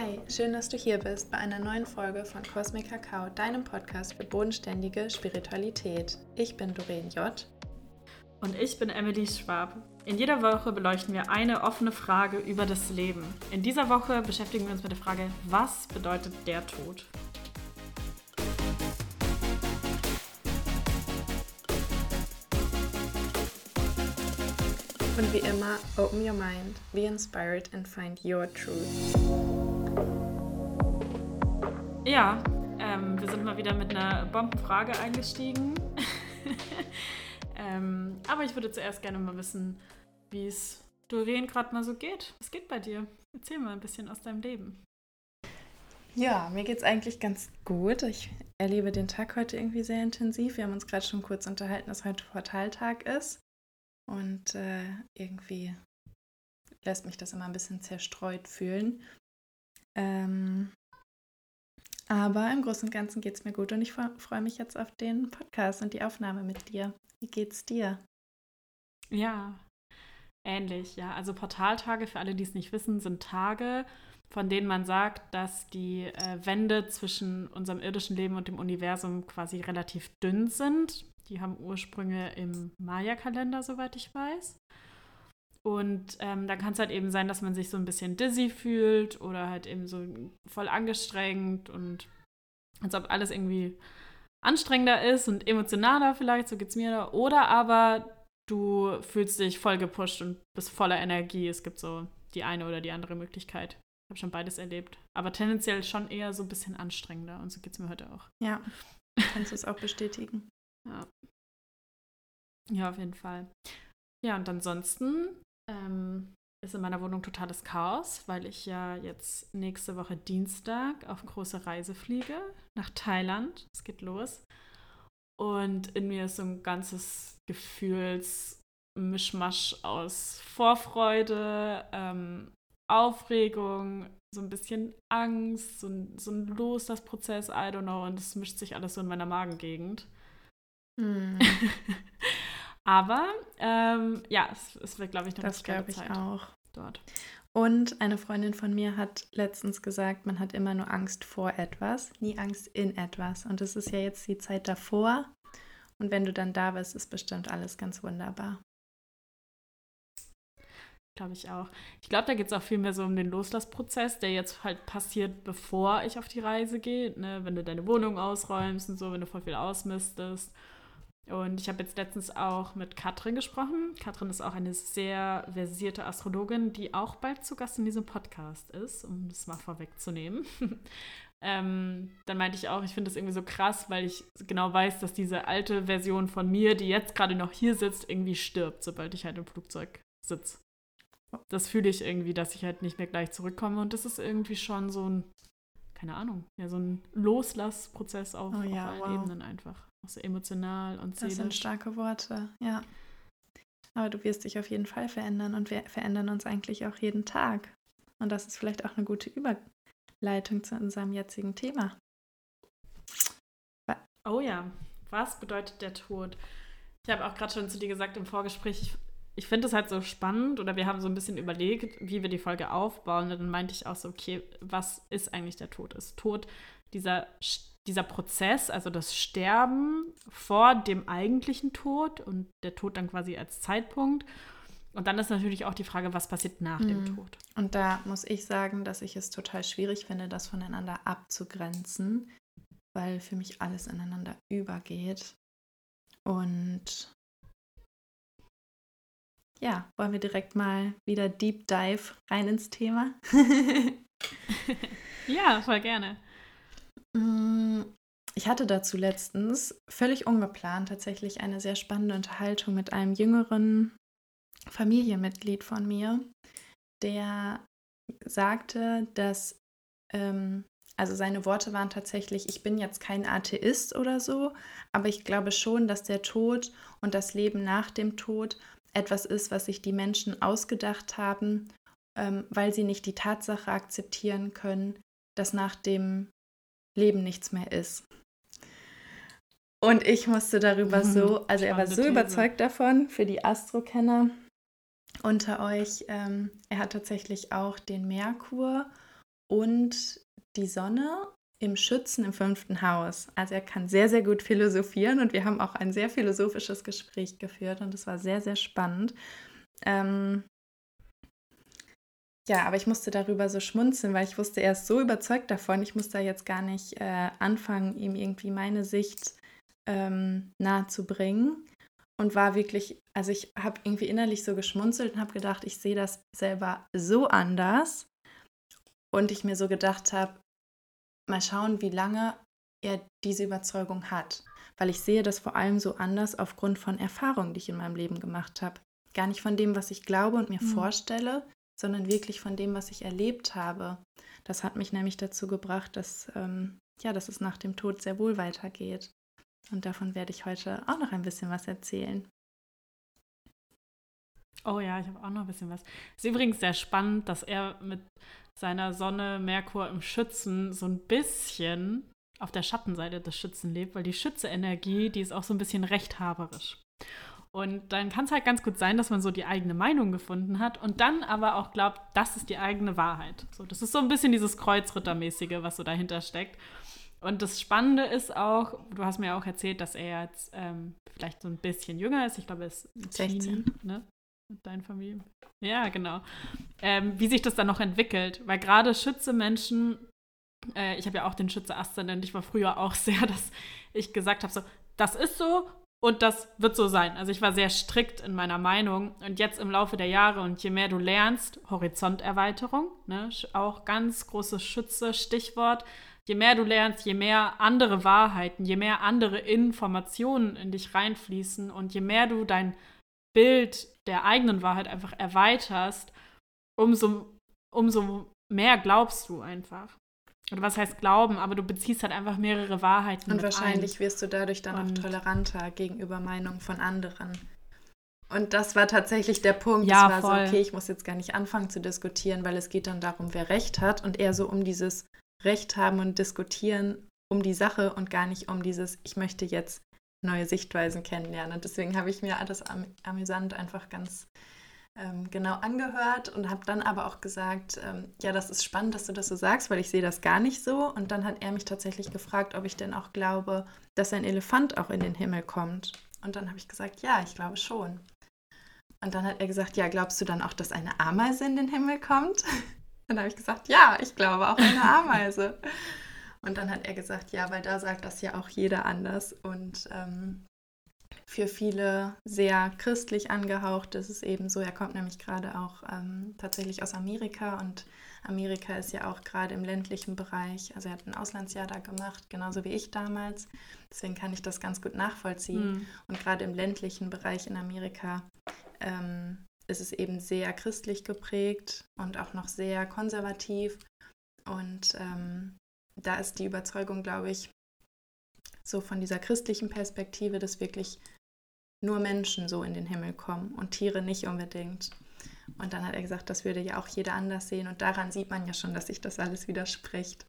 Hi, schön, dass du hier bist bei einer neuen Folge von Cosmic Kakao, deinem Podcast für bodenständige Spiritualität. Ich bin Doreen J. Und ich bin Emily Schwab. In jeder Woche beleuchten wir eine offene Frage über das Leben. In dieser Woche beschäftigen wir uns mit der Frage, was bedeutet der Tod? Und wie immer, open your mind, be inspired and find your truth. Ja, ähm, wir sind mal wieder mit einer Bombenfrage eingestiegen. ähm, aber ich würde zuerst gerne mal wissen, wie es Doreen gerade mal so geht. Was geht bei dir? Erzähl mal ein bisschen aus deinem Leben. Ja, mir geht es eigentlich ganz gut. Ich erlebe den Tag heute irgendwie sehr intensiv. Wir haben uns gerade schon kurz unterhalten, dass heute Portaltag ist. Und äh, irgendwie lässt mich das immer ein bisschen zerstreut fühlen. Ähm, aber im Großen und Ganzen geht es mir gut und ich freue mich jetzt auf den Podcast und die Aufnahme mit dir. Wie geht's dir? Ja, ähnlich, ja. Also Portaltage, für alle, die es nicht wissen, sind Tage, von denen man sagt, dass die äh, Wände zwischen unserem irdischen Leben und dem Universum quasi relativ dünn sind. Die haben Ursprünge im Maya-Kalender, soweit ich weiß. Und ähm, dann kann es halt eben sein, dass man sich so ein bisschen dizzy fühlt oder halt eben so voll angestrengt und als ob alles irgendwie anstrengender ist und emotionaler vielleicht, so geht es mir da. Oder aber du fühlst dich voll gepusht und bist voller Energie. Es gibt so die eine oder die andere Möglichkeit. Ich habe schon beides erlebt. Aber tendenziell schon eher so ein bisschen anstrengender und so geht es mir heute auch. Ja, kannst du es auch bestätigen. Ja. Ja, auf jeden Fall. Ja, und ansonsten ähm, ist in meiner Wohnung totales Chaos, weil ich ja jetzt nächste Woche Dienstag auf große Reise fliege nach Thailand. Es geht los. Und in mir ist so ein ganzes Gefühlsmischmasch aus Vorfreude, ähm, Aufregung, so ein bisschen Angst, so ein, so ein Loslasprozess, I don't know. Und es mischt sich alles so in meiner Magengegend. Hm. Aber ähm, ja, es, es wird, glaube ich, noch das glaube ich Zeit auch dort. Und eine Freundin von mir hat letztens gesagt, man hat immer nur Angst vor etwas, nie Angst in etwas. Und es ist ja jetzt die Zeit davor. Und wenn du dann da bist, ist bestimmt alles ganz wunderbar. Glaube ich auch. Ich glaube, da geht es auch viel mehr so um den Loslassprozess, der jetzt halt passiert, bevor ich auf die Reise gehe. Ne? Wenn du deine Wohnung ausräumst und so, wenn du voll viel ausmistest und ich habe jetzt letztens auch mit Katrin gesprochen. Katrin ist auch eine sehr versierte Astrologin, die auch bald zu Gast in diesem Podcast ist, um das mal vorwegzunehmen. ähm, dann meinte ich auch, ich finde das irgendwie so krass, weil ich genau weiß, dass diese alte Version von mir, die jetzt gerade noch hier sitzt, irgendwie stirbt, sobald ich halt im Flugzeug sitze. Das fühle ich irgendwie, dass ich halt nicht mehr gleich zurückkomme. Und das ist irgendwie schon so ein, keine Ahnung, ja, so ein Loslassprozess auf, oh ja, auf allen wow. Ebenen einfach. Auch so emotional und seelisch. Das sind starke Worte, ja. Aber du wirst dich auf jeden Fall verändern und wir verändern uns eigentlich auch jeden Tag. Und das ist vielleicht auch eine gute Überleitung zu unserem jetzigen Thema. Oh ja, was bedeutet der Tod? Ich habe auch gerade schon zu dir gesagt im Vorgespräch, ich, ich finde es halt so spannend oder wir haben so ein bisschen überlegt, wie wir die Folge aufbauen. Und dann meinte ich auch so, okay, was ist eigentlich der Tod? Ist Tod dieser dieser Prozess, also das Sterben vor dem eigentlichen Tod und der Tod dann quasi als Zeitpunkt. Und dann ist natürlich auch die Frage, was passiert nach mhm. dem Tod. Und da muss ich sagen, dass ich es total schwierig finde, das voneinander abzugrenzen, weil für mich alles ineinander übergeht. Und ja, wollen wir direkt mal wieder Deep Dive rein ins Thema? ja, voll gerne. Mm, ich hatte dazu letztens völlig ungeplant tatsächlich eine sehr spannende Unterhaltung mit einem jüngeren Familienmitglied von mir, der sagte, dass, ähm, also seine Worte waren tatsächlich, ich bin jetzt kein Atheist oder so, aber ich glaube schon, dass der Tod und das Leben nach dem Tod etwas ist, was sich die Menschen ausgedacht haben, ähm, weil sie nicht die Tatsache akzeptieren können, dass nach dem Leben nichts mehr ist. Und ich musste darüber mhm, so, also er war so These. überzeugt davon, für die Astro-Kenner unter euch, ähm, er hat tatsächlich auch den Merkur und die Sonne im Schützen im fünften Haus. Also er kann sehr, sehr gut philosophieren und wir haben auch ein sehr philosophisches Gespräch geführt und es war sehr, sehr spannend. Ähm ja, aber ich musste darüber so schmunzeln, weil ich wusste, er ist so überzeugt davon. Ich muss da jetzt gar nicht äh, anfangen, ihm irgendwie meine Sicht ähm, nahe zu bringen. Und war wirklich, also ich habe irgendwie innerlich so geschmunzelt und habe gedacht, ich sehe das selber so anders. Und ich mir so gedacht habe, mal schauen, wie lange er diese Überzeugung hat. Weil ich sehe das vor allem so anders aufgrund von Erfahrungen, die ich in meinem Leben gemacht habe. Gar nicht von dem, was ich glaube und mir mhm. vorstelle, sondern wirklich von dem, was ich erlebt habe. Das hat mich nämlich dazu gebracht, dass, ähm, ja, dass es nach dem Tod sehr wohl weitergeht. Und davon werde ich heute auch noch ein bisschen was erzählen. Oh ja, ich habe auch noch ein bisschen was. Ist übrigens sehr spannend, dass er mit seiner Sonne Merkur im Schützen so ein bisschen auf der Schattenseite des Schützen lebt, weil die Schütze-Energie, die ist auch so ein bisschen rechthaberisch. Und dann kann es halt ganz gut sein, dass man so die eigene Meinung gefunden hat und dann aber auch glaubt, das ist die eigene Wahrheit. So, das ist so ein bisschen dieses Kreuzrittermäßige, was so dahinter steckt. Und das Spannende ist auch, du hast mir auch erzählt, dass er jetzt ähm, vielleicht so ein bisschen jünger ist. Ich glaube, er ist 16, Teenie, ne? Mit deinen Familie. Ja, genau. Ähm, wie sich das dann noch entwickelt. Weil gerade Schütze-Menschen, äh, ich habe ja auch den Schütze-Aszendent, ich war früher auch sehr, dass ich gesagt habe, so, das ist so und das wird so sein. Also ich war sehr strikt in meiner Meinung. Und jetzt im Laufe der Jahre und je mehr du lernst, Horizonterweiterung, ne, auch ganz großes Schütze, Stichwort. Je mehr du lernst, je mehr andere Wahrheiten, je mehr andere Informationen in dich reinfließen und je mehr du dein Bild der eigenen Wahrheit einfach erweiterst, umso, umso mehr glaubst du einfach oder was heißt glauben, aber du beziehst halt einfach mehrere Wahrheiten. Und wahrscheinlich ein. wirst du dadurch dann und auch toleranter gegenüber Meinungen von anderen. Und das war tatsächlich der Punkt. Ja, es war voll. so, okay, ich muss jetzt gar nicht anfangen zu diskutieren, weil es geht dann darum, wer Recht hat und eher so um dieses Recht haben und diskutieren um die Sache und gar nicht um dieses, ich möchte jetzt neue Sichtweisen kennenlernen. Und deswegen habe ich mir alles am, amüsant einfach ganz ähm, genau angehört und habe dann aber auch gesagt, ähm, ja, das ist spannend, dass du das so sagst, weil ich sehe das gar nicht so. Und dann hat er mich tatsächlich gefragt, ob ich denn auch glaube, dass ein Elefant auch in den Himmel kommt. Und dann habe ich gesagt, ja, ich glaube schon. Und dann hat er gesagt, ja, glaubst du dann auch, dass eine Ameise in den Himmel kommt? Dann habe ich gesagt, ja, ich glaube auch eine Ameise. Und dann hat er gesagt, ja, weil da sagt das ja auch jeder anders. Und ähm, für viele sehr christlich angehaucht. Das ist eben so, er kommt nämlich gerade auch ähm, tatsächlich aus Amerika und Amerika ist ja auch gerade im ländlichen Bereich, also er hat ein Auslandsjahr da gemacht, genauso wie ich damals. Deswegen kann ich das ganz gut nachvollziehen. Mhm. Und gerade im ländlichen Bereich in Amerika ähm, ist es eben sehr christlich geprägt und auch noch sehr konservativ. Und ähm, da ist die Überzeugung, glaube ich, so von dieser christlichen Perspektive, dass wirklich nur Menschen so in den Himmel kommen und Tiere nicht unbedingt. Und dann hat er gesagt, das würde ja auch jeder anders sehen. Und daran sieht man ja schon, dass sich das alles widerspricht.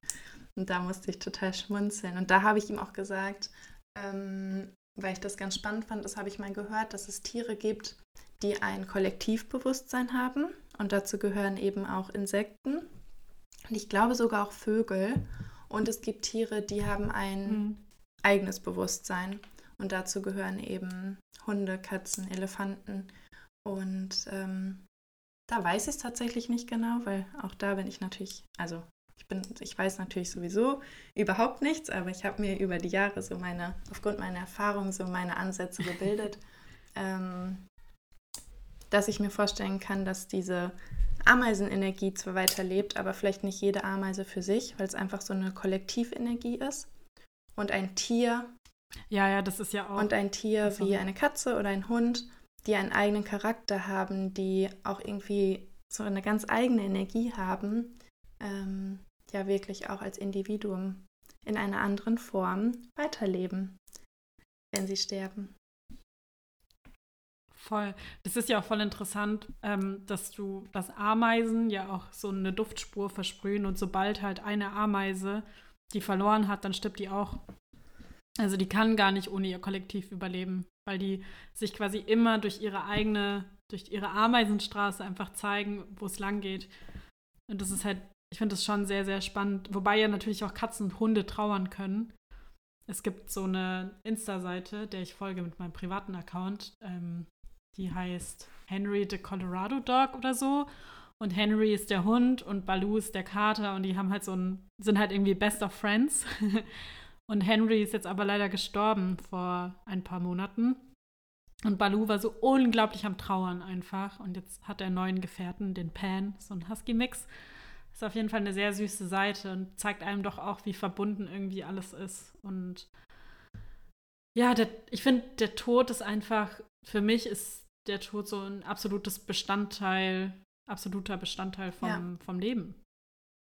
Und da musste ich total schmunzeln. Und da habe ich ihm auch gesagt, ähm, weil ich das ganz spannend fand, das habe ich mal gehört, dass es Tiere gibt, die ein Kollektivbewusstsein haben. Und dazu gehören eben auch Insekten. Und ich glaube sogar auch Vögel. Und es gibt Tiere, die haben ein mhm. Eigenes Bewusstsein. Und dazu gehören eben Hunde, Katzen, Elefanten. Und ähm, da weiß ich es tatsächlich nicht genau, weil auch da bin ich natürlich, also ich bin, ich weiß natürlich sowieso überhaupt nichts, aber ich habe mir über die Jahre so meine, aufgrund meiner Erfahrung so meine Ansätze gebildet, ähm, dass ich mir vorstellen kann, dass diese Ameisenenergie zwar weiterlebt, aber vielleicht nicht jede Ameise für sich, weil es einfach so eine Kollektivenergie ist. Und ein Tier ja, ja, das ist ja auch. Und ein Tier also. wie eine Katze oder ein Hund, die einen eigenen Charakter haben, die auch irgendwie so eine ganz eigene Energie haben, ähm, ja wirklich auch als Individuum in einer anderen Form weiterleben, wenn sie sterben. Voll. Das ist ja auch voll interessant, ähm, dass du, dass Ameisen ja auch so eine Duftspur versprühen und sobald halt eine Ameise die verloren hat, dann stirbt die auch. Also die kann gar nicht ohne ihr Kollektiv überleben, weil die sich quasi immer durch ihre eigene, durch ihre Ameisenstraße einfach zeigen, wo es lang geht. Und das ist halt ich finde es schon sehr, sehr spannend. Wobei ja natürlich auch Katzen und Hunde trauern können. Es gibt so eine Insta-Seite, der ich folge mit meinem privaten Account. Ähm, die heißt Henry the Colorado Dog oder so. Und Henry ist der Hund und Baloo ist der Kater und die haben halt so ein, sind halt irgendwie Best of Friends. und Henry ist jetzt aber leider gestorben vor ein paar Monaten. Und Baloo war so unglaublich am Trauern einfach. Und jetzt hat er einen neuen Gefährten, den Pan, so ein Husky-Mix. Ist auf jeden Fall eine sehr süße Seite und zeigt einem doch auch, wie verbunden irgendwie alles ist. Und ja, der, ich finde, der Tod ist einfach, für mich ist der Tod so ein absolutes Bestandteil, absoluter Bestandteil vom, ja. vom Leben.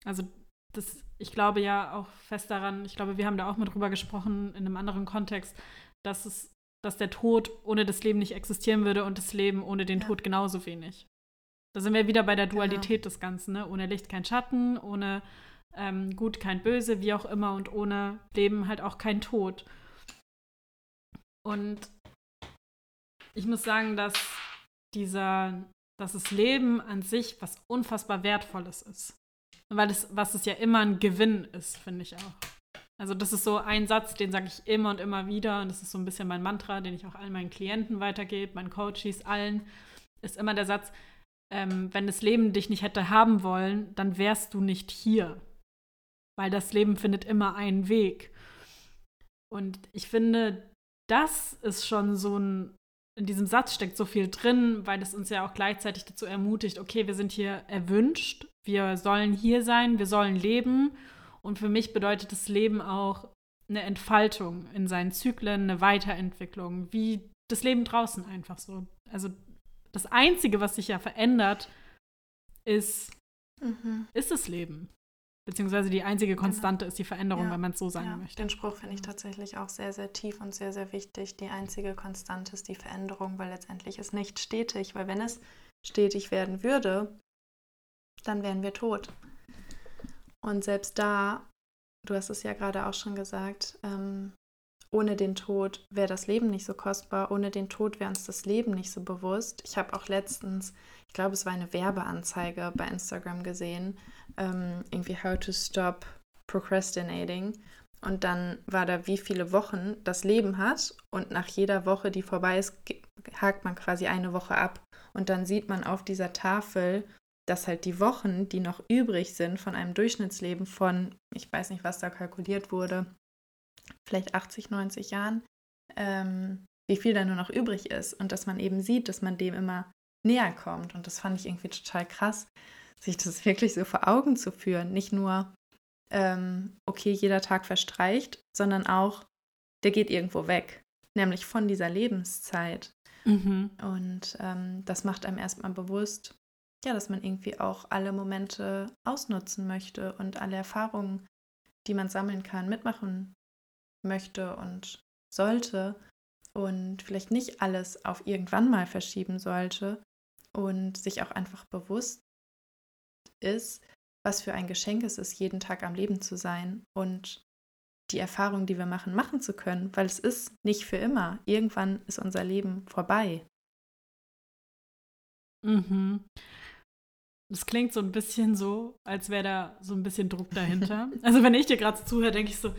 Also das, ich glaube ja auch fest daran, ich glaube, wir haben da auch mit drüber gesprochen in einem anderen Kontext, dass es, dass der Tod ohne das Leben nicht existieren würde und das Leben ohne den ja. Tod genauso wenig. Da sind wir wieder bei der genau. Dualität genau. des Ganzen, ne? Ohne Licht kein Schatten, ohne ähm, Gut kein Böse, wie auch immer, und ohne Leben halt auch kein Tod. Und ich muss sagen, dass dieser, dass das Leben an sich was unfassbar Wertvolles ist. Weil es, was es ja immer ein Gewinn ist, finde ich auch. Also das ist so ein Satz, den sage ich immer und immer wieder und das ist so ein bisschen mein Mantra, den ich auch allen meinen Klienten weitergebe, meinen Coaches, allen, ist immer der Satz, ähm, wenn das Leben dich nicht hätte haben wollen, dann wärst du nicht hier. Weil das Leben findet immer einen Weg. Und ich finde, das ist schon so ein in diesem Satz steckt so viel drin, weil es uns ja auch gleichzeitig dazu ermutigt, okay, wir sind hier erwünscht, wir sollen hier sein, wir sollen leben. Und für mich bedeutet das Leben auch eine Entfaltung in seinen Zyklen, eine Weiterentwicklung, wie das Leben draußen einfach so. Also das Einzige, was sich ja verändert, ist, mhm. ist das Leben. Beziehungsweise die einzige genau. Konstante genau. ist die Veränderung, ja. wenn man es so sagen ja. möchte. Den Spruch finde ich tatsächlich auch sehr, sehr tief und sehr, sehr wichtig. Die einzige Konstante ist die Veränderung, weil letztendlich ist nicht stetig. Weil wenn es stetig werden würde, dann wären wir tot. Und selbst da, du hast es ja gerade auch schon gesagt, ähm, ohne den Tod wäre das Leben nicht so kostbar, ohne den Tod wäre uns das Leben nicht so bewusst. Ich habe auch letztens, ich glaube, es war eine Werbeanzeige bei Instagram gesehen, ähm, irgendwie How to Stop Procrastinating. Und dann war da, wie viele Wochen das Leben hat. Und nach jeder Woche, die vorbei ist, hakt man quasi eine Woche ab. Und dann sieht man auf dieser Tafel, dass halt die Wochen, die noch übrig sind von einem Durchschnittsleben von, ich weiß nicht, was da kalkuliert wurde, vielleicht 80, 90 Jahren, ähm, wie viel da nur noch übrig ist. Und dass man eben sieht, dass man dem immer näher kommt. Und das fand ich irgendwie total krass, sich das wirklich so vor Augen zu führen. Nicht nur, ähm, okay, jeder Tag verstreicht, sondern auch, der geht irgendwo weg, nämlich von dieser Lebenszeit. Mhm. Und ähm, das macht einem erstmal bewusst, ja, dass man irgendwie auch alle Momente ausnutzen möchte und alle Erfahrungen, die man sammeln kann, mitmachen möchte und sollte und vielleicht nicht alles auf irgendwann mal verschieben sollte und sich auch einfach bewusst ist, was für ein Geschenk es ist, jeden Tag am Leben zu sein und die Erfahrung, die wir machen, machen zu können, weil es ist nicht für immer. Irgendwann ist unser Leben vorbei. Mhm. Das klingt so ein bisschen so, als wäre da so ein bisschen Druck dahinter. also wenn ich dir gerade zuhöre, denke ich so,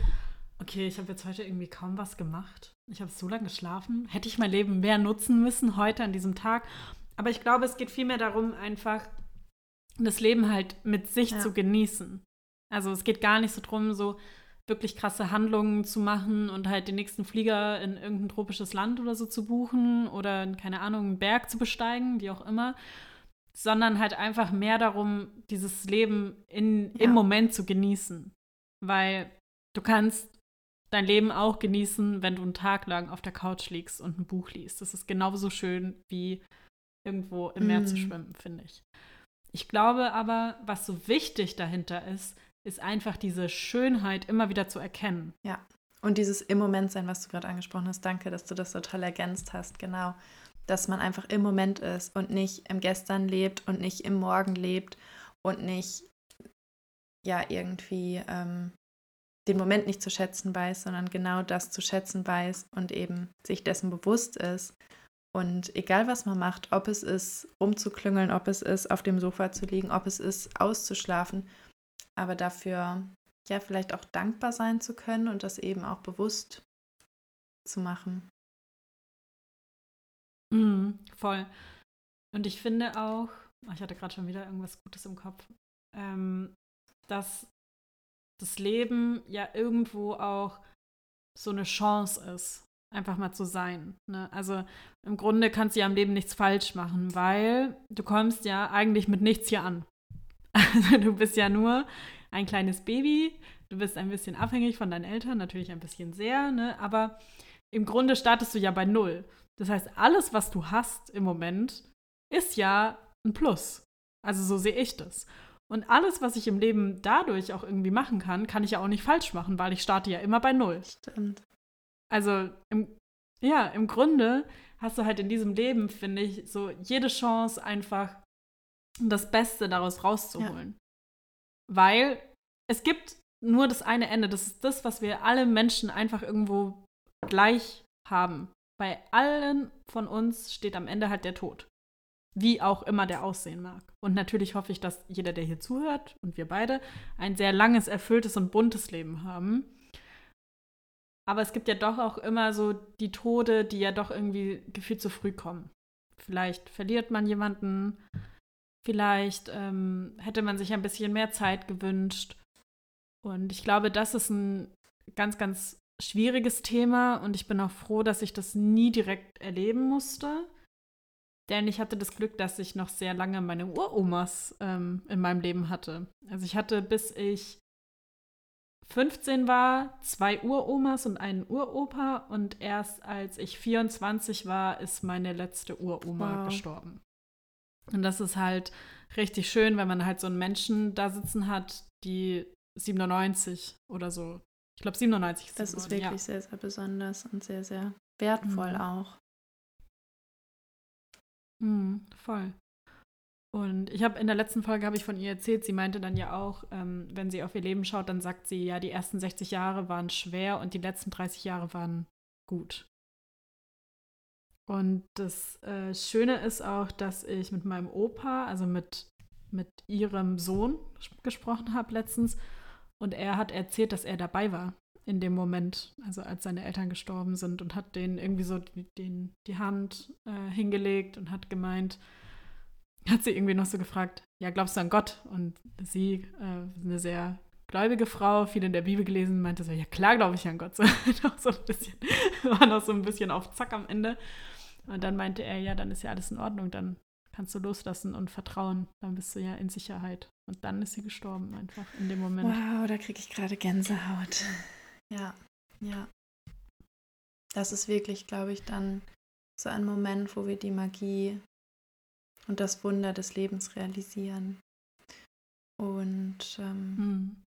okay, ich habe jetzt heute irgendwie kaum was gemacht. Ich habe so lange geschlafen. Hätte ich mein Leben mehr nutzen müssen heute an diesem Tag? Aber ich glaube, es geht vielmehr darum, einfach das Leben halt mit sich ja. zu genießen. Also es geht gar nicht so darum, so wirklich krasse Handlungen zu machen und halt den nächsten Flieger in irgendein tropisches Land oder so zu buchen oder, keine Ahnung, einen Berg zu besteigen, wie auch immer, sondern halt einfach mehr darum, dieses Leben in, ja. im Moment zu genießen. Weil du kannst dein Leben auch genießen, wenn du einen Tag lang auf der Couch liegst und ein Buch liest. Das ist genauso schön wie irgendwo im Meer mm. zu schwimmen, finde ich. Ich glaube aber, was so wichtig dahinter ist, ist einfach diese Schönheit immer wieder zu erkennen. Ja. Und dieses im Moment sein, was du gerade angesprochen hast. Danke, dass du das so toll ergänzt hast. Genau. Dass man einfach im Moment ist und nicht im Gestern lebt und nicht im Morgen lebt und nicht ja irgendwie ähm, den Moment nicht zu schätzen weiß, sondern genau das zu schätzen weiß und eben sich dessen bewusst ist. Und egal was man macht, ob es ist, rumzuklüngeln, ob es ist, auf dem Sofa zu liegen, ob es ist, auszuschlafen, aber dafür ja vielleicht auch dankbar sein zu können und das eben auch bewusst zu machen. Mm, voll. Und ich finde auch, oh, ich hatte gerade schon wieder irgendwas Gutes im Kopf, ähm, dass das Leben ja irgendwo auch so eine Chance ist, einfach mal zu sein. Ne? Also im Grunde kannst du ja im Leben nichts falsch machen, weil du kommst ja eigentlich mit nichts hier an. Also du bist ja nur ein kleines Baby, du bist ein bisschen abhängig von deinen Eltern, natürlich ein bisschen sehr, ne? aber im Grunde startest du ja bei Null. Das heißt, alles, was du hast im Moment, ist ja ein Plus. Also so sehe ich das. Und alles, was ich im Leben dadurch auch irgendwie machen kann, kann ich ja auch nicht falsch machen, weil ich starte ja immer bei Null. Stimmt. Also im, ja, im Grunde hast du halt in diesem Leben, finde ich, so jede Chance einfach das Beste daraus rauszuholen. Ja. Weil es gibt nur das eine Ende. Das ist das, was wir alle Menschen einfach irgendwo gleich haben. Bei allen von uns steht am Ende halt der Tod. Wie auch immer der aussehen mag. Und natürlich hoffe ich, dass jeder, der hier zuhört und wir beide, ein sehr langes, erfülltes und buntes Leben haben. Aber es gibt ja doch auch immer so die Tode, die ja doch irgendwie gefühlt zu früh kommen. Vielleicht verliert man jemanden, vielleicht ähm, hätte man sich ein bisschen mehr Zeit gewünscht. Und ich glaube, das ist ein ganz, ganz schwieriges Thema und ich bin auch froh, dass ich das nie direkt erleben musste. Denn ich hatte das Glück, dass ich noch sehr lange meine Uromas ähm, in meinem Leben hatte. Also ich hatte, bis ich 15 war, zwei Uromas und einen Uropa und erst als ich 24 war, ist meine letzte Uroma wow. gestorben. Und das ist halt richtig schön, wenn man halt so einen Menschen da sitzen hat, die 97 oder so ich glaube, 97 ist das. Ist wirklich ja. sehr, sehr besonders und sehr, sehr wertvoll mhm. auch. Mhm, voll. Und ich habe in der letzten Folge habe ich von ihr erzählt, sie meinte dann ja auch, ähm, wenn sie auf ihr Leben schaut, dann sagt sie, ja, die ersten 60 Jahre waren schwer und die letzten 30 Jahre waren gut. Und das äh, Schöne ist auch, dass ich mit meinem Opa, also mit, mit ihrem Sohn gesprochen habe letztens und er hat erzählt, dass er dabei war in dem Moment, also als seine Eltern gestorben sind und hat denen irgendwie so die, den, die Hand äh, hingelegt und hat gemeint, hat sie irgendwie noch so gefragt, ja, glaubst du an Gott? Und sie, äh, eine sehr gläubige Frau, viel in der Bibel gelesen, meinte so, ja klar glaube ich an Gott. So, so ein bisschen, war noch so ein bisschen auf Zack am Ende. Und dann meinte er, ja, dann ist ja alles in Ordnung, dann kannst du loslassen und vertrauen, dann bist du ja in Sicherheit. Und dann ist sie gestorben einfach in dem Moment. Wow, da kriege ich gerade Gänsehaut. Ja, ja. Das ist wirklich, glaube ich, dann so ein Moment, wo wir die Magie und das Wunder des Lebens realisieren. Und ähm, hm.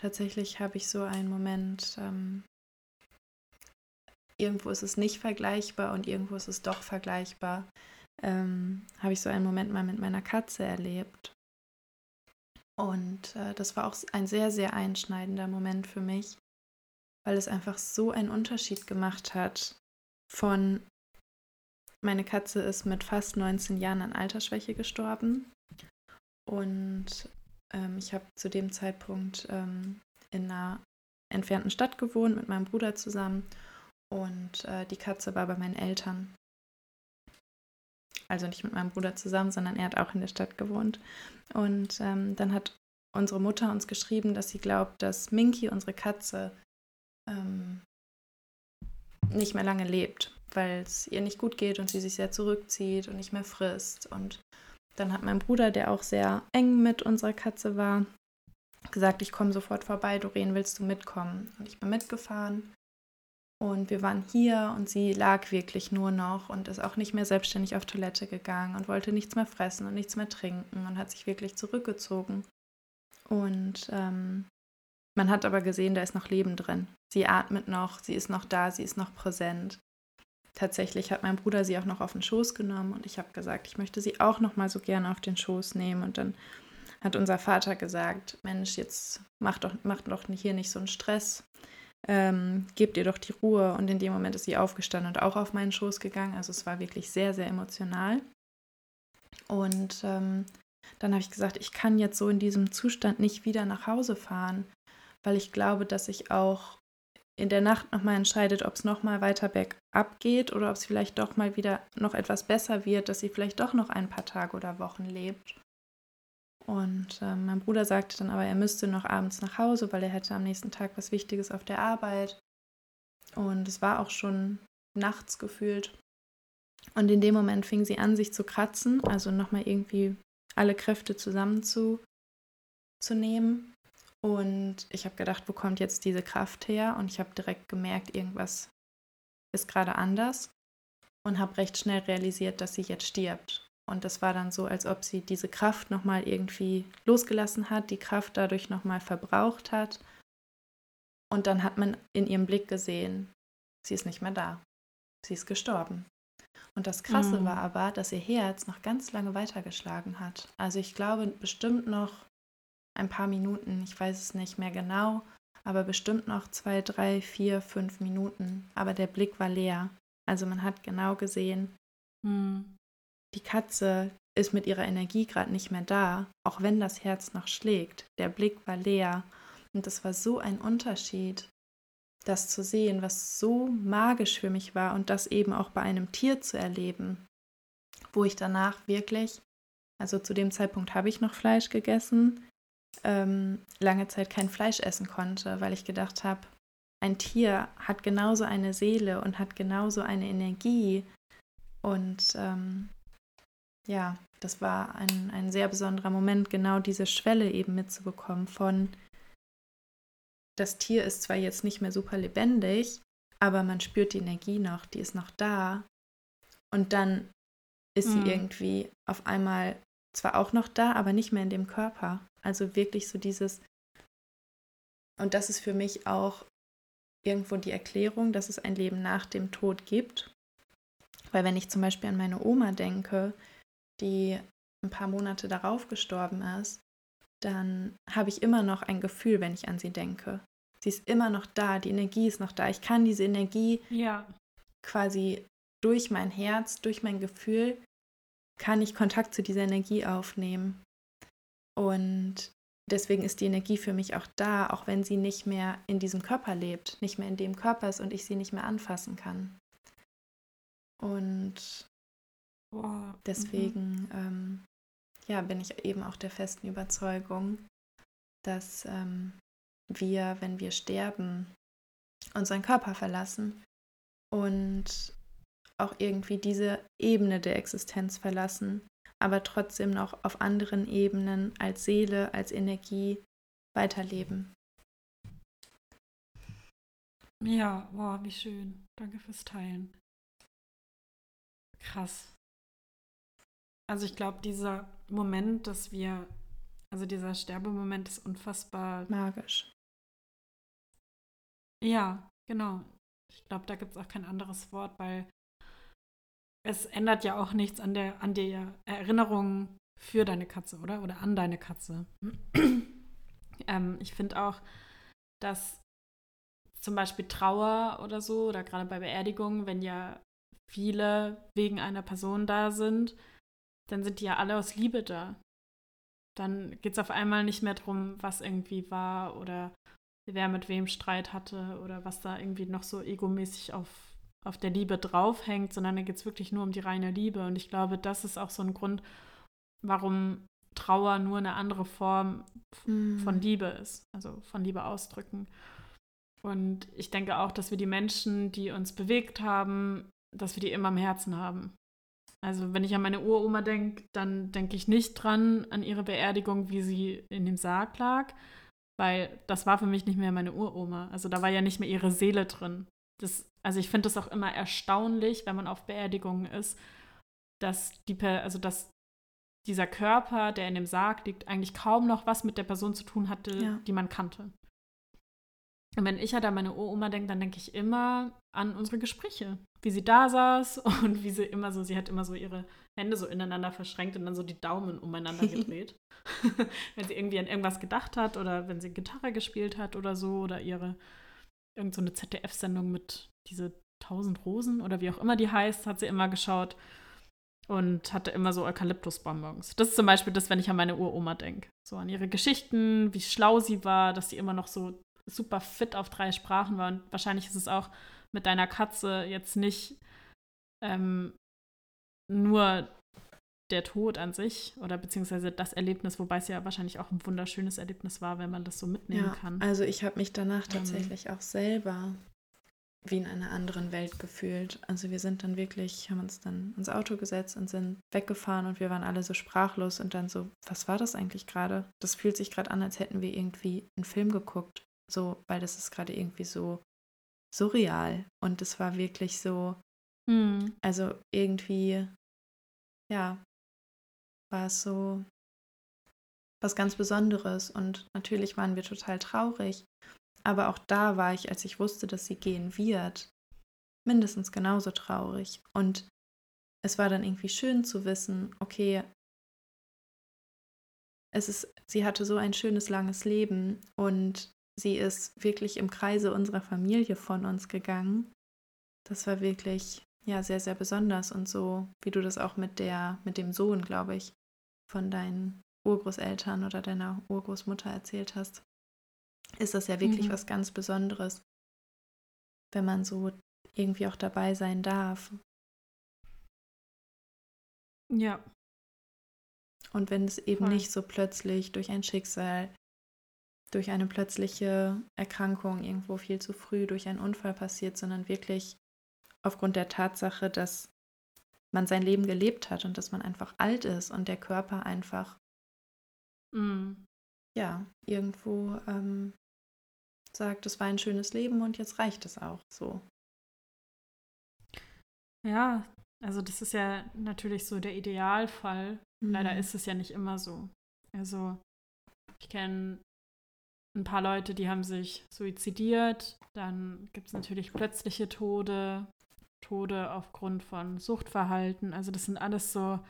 tatsächlich habe ich so einen Moment, ähm, irgendwo ist es nicht vergleichbar und irgendwo ist es doch vergleichbar. Ähm, habe ich so einen Moment mal mit meiner Katze erlebt. Und äh, das war auch ein sehr, sehr einschneidender Moment für mich, weil es einfach so einen Unterschied gemacht hat von meine Katze ist mit fast 19 Jahren an Altersschwäche gestorben. Und ähm, ich habe zu dem Zeitpunkt ähm, in einer entfernten Stadt gewohnt mit meinem Bruder zusammen. Und äh, die Katze war bei meinen Eltern. Also nicht mit meinem Bruder zusammen, sondern er hat auch in der Stadt gewohnt. Und ähm, dann hat unsere Mutter uns geschrieben, dass sie glaubt, dass Minky, unsere Katze, ähm, nicht mehr lange lebt, weil es ihr nicht gut geht und sie sich sehr zurückzieht und nicht mehr frisst. Und dann hat mein Bruder, der auch sehr eng mit unserer Katze war, gesagt, ich komme sofort vorbei, Doreen, willst du mitkommen? Und ich bin mitgefahren und wir waren hier und sie lag wirklich nur noch und ist auch nicht mehr selbstständig auf Toilette gegangen und wollte nichts mehr fressen und nichts mehr trinken und hat sich wirklich zurückgezogen. Und ähm, man hat aber gesehen, da ist noch Leben drin. Sie atmet noch, sie ist noch da, sie ist noch präsent. Tatsächlich hat mein Bruder sie auch noch auf den Schoß genommen und ich habe gesagt, ich möchte sie auch noch mal so gerne auf den Schoß nehmen. Und dann hat unser Vater gesagt, Mensch, jetzt mach doch, mach doch hier nicht so einen Stress ähm, gebt ihr doch die Ruhe. Und in dem Moment ist sie aufgestanden und auch auf meinen Schoß gegangen. Also es war wirklich sehr, sehr emotional. Und ähm, dann habe ich gesagt, ich kann jetzt so in diesem Zustand nicht wieder nach Hause fahren, weil ich glaube, dass ich auch in der Nacht nochmal entscheidet, ob es nochmal weiter bergab geht oder ob es vielleicht doch mal wieder noch etwas besser wird, dass sie vielleicht doch noch ein paar Tage oder Wochen lebt. Und äh, mein Bruder sagte dann aber, er müsste noch abends nach Hause, weil er hätte am nächsten Tag was Wichtiges auf der Arbeit. Und es war auch schon nachts gefühlt. Und in dem Moment fing sie an, sich zu kratzen, also nochmal irgendwie alle Kräfte zusammenzunehmen. Und ich habe gedacht, wo kommt jetzt diese Kraft her? Und ich habe direkt gemerkt, irgendwas ist gerade anders und habe recht schnell realisiert, dass sie jetzt stirbt. Und das war dann so, als ob sie diese Kraft nochmal irgendwie losgelassen hat, die Kraft dadurch nochmal verbraucht hat. Und dann hat man in ihrem Blick gesehen, sie ist nicht mehr da. Sie ist gestorben. Und das Krasse mhm. war aber, dass ihr Herz noch ganz lange weitergeschlagen hat. Also ich glaube bestimmt noch ein paar Minuten, ich weiß es nicht mehr genau, aber bestimmt noch zwei, drei, vier, fünf Minuten. Aber der Blick war leer. Also man hat genau gesehen, hm. die Katze ist mit ihrer Energie gerade nicht mehr da, auch wenn das Herz noch schlägt. Der Blick war leer. Und das war so ein Unterschied, das zu sehen, was so magisch für mich war und das eben auch bei einem Tier zu erleben, wo ich danach wirklich, also zu dem Zeitpunkt habe ich noch Fleisch gegessen, ähm, lange Zeit kein Fleisch essen konnte, weil ich gedacht habe, ein Tier hat genauso eine Seele und hat genauso eine Energie. Und ähm, ja, das war ein, ein sehr besonderer Moment, genau diese Schwelle eben mitzubekommen von, das Tier ist zwar jetzt nicht mehr super lebendig, aber man spürt die Energie noch, die ist noch da. Und dann ist mhm. sie irgendwie auf einmal zwar auch noch da, aber nicht mehr in dem Körper. Also wirklich so dieses, und das ist für mich auch irgendwo die Erklärung, dass es ein Leben nach dem Tod gibt. Weil wenn ich zum Beispiel an meine Oma denke, die ein paar Monate darauf gestorben ist, dann habe ich immer noch ein Gefühl, wenn ich an sie denke. Sie ist immer noch da, die Energie ist noch da. Ich kann diese Energie ja. quasi durch mein Herz, durch mein Gefühl, kann ich Kontakt zu dieser Energie aufnehmen. Und deswegen ist die Energie für mich auch da, auch wenn sie nicht mehr in diesem Körper lebt, nicht mehr in dem Körper ist und ich sie nicht mehr anfassen kann. Und wow. deswegen mhm. ähm, ja, bin ich eben auch der festen Überzeugung, dass ähm, wir, wenn wir sterben, unseren Körper verlassen und auch irgendwie diese Ebene der Existenz verlassen aber trotzdem noch auf anderen Ebenen als Seele, als Energie weiterleben. Ja, wow, wie schön. Danke fürs Teilen. Krass. Also ich glaube, dieser Moment, dass wir, also dieser Sterbemoment ist unfassbar magisch. Ja, genau. Ich glaube, da gibt es auch kein anderes Wort, weil es ändert ja auch nichts an der, an der Erinnerung für deine Katze, oder? Oder an deine Katze. ähm, ich finde auch, dass zum Beispiel Trauer oder so, oder gerade bei Beerdigungen, wenn ja viele wegen einer Person da sind, dann sind die ja alle aus Liebe da. Dann geht es auf einmal nicht mehr darum, was irgendwie war oder wer mit wem Streit hatte oder was da irgendwie noch so egomäßig auf auf der Liebe draufhängt, sondern da geht es wirklich nur um die reine Liebe. Und ich glaube, das ist auch so ein Grund, warum Trauer nur eine andere Form mhm. von Liebe ist, also von Liebe ausdrücken. Und ich denke auch, dass wir die Menschen, die uns bewegt haben, dass wir die immer im Herzen haben. Also wenn ich an meine Uroma denke, dann denke ich nicht dran an ihre Beerdigung, wie sie in dem Sarg lag, weil das war für mich nicht mehr meine Uroma. Also da war ja nicht mehr ihre Seele drin. Das also ich finde es auch immer erstaunlich, wenn man auf Beerdigungen ist, dass die, also dass dieser Körper, der in dem Sarg liegt, eigentlich kaum noch was mit der Person zu tun hatte, ja. die man kannte. Und wenn ich halt an meine Oma denke, dann denke ich immer an unsere Gespräche, wie sie da saß und wie sie immer so, sie hat immer so ihre Hände so ineinander verschränkt und dann so die Daumen umeinander gedreht. wenn sie irgendwie an irgendwas gedacht hat oder wenn sie Gitarre gespielt hat oder so oder ihre irgendeine so ZDF-Sendung mit diese tausend Rosen oder wie auch immer die heißt, hat sie immer geschaut. und hatte immer so Eukalyptusbonbons. Das ist zum Beispiel das, wenn ich an meine Uroma denke. So an ihre Geschichten, wie schlau sie war, dass sie immer noch so super fit auf drei Sprachen war. Und wahrscheinlich ist es auch mit deiner Katze jetzt nicht ähm, nur der Tod an sich oder beziehungsweise das Erlebnis, wobei es ja wahrscheinlich auch ein wunderschönes Erlebnis war, wenn man das so mitnehmen ja, kann. Also ich habe mich danach ähm. tatsächlich ähm, auch selber wie in einer anderen Welt gefühlt. Also wir sind dann wirklich, haben uns dann ins Auto gesetzt und sind weggefahren und wir waren alle so sprachlos und dann so, was war das eigentlich gerade? Das fühlt sich gerade an, als hätten wir irgendwie einen Film geguckt. So, weil das ist gerade irgendwie so surreal. Und es war wirklich so, mhm. also irgendwie, ja, war es so was ganz Besonderes. Und natürlich waren wir total traurig. Aber auch da war ich, als ich wusste, dass sie gehen wird, mindestens genauso traurig. Und es war dann irgendwie schön zu wissen, okay, es ist, sie hatte so ein schönes, langes Leben und sie ist wirklich im Kreise unserer Familie von uns gegangen. Das war wirklich, ja, sehr, sehr besonders und so, wie du das auch mit der, mit dem Sohn, glaube ich, von deinen Urgroßeltern oder deiner Urgroßmutter erzählt hast ist das ja wirklich mhm. was ganz Besonderes, wenn man so irgendwie auch dabei sein darf. Ja. Und wenn es eben Voll. nicht so plötzlich durch ein Schicksal, durch eine plötzliche Erkrankung irgendwo viel zu früh, durch einen Unfall passiert, sondern wirklich aufgrund der Tatsache, dass man sein Leben gelebt hat und dass man einfach alt ist und der Körper einfach mhm ja, irgendwo ähm, sagt, es war ein schönes Leben und jetzt reicht es auch so. Ja, also das ist ja natürlich so der Idealfall. Mhm. Leider ist es ja nicht immer so. Also ich kenne ein paar Leute, die haben sich suizidiert. Dann gibt es natürlich plötzliche Tode, Tode aufgrund von Suchtverhalten. Also das sind alles so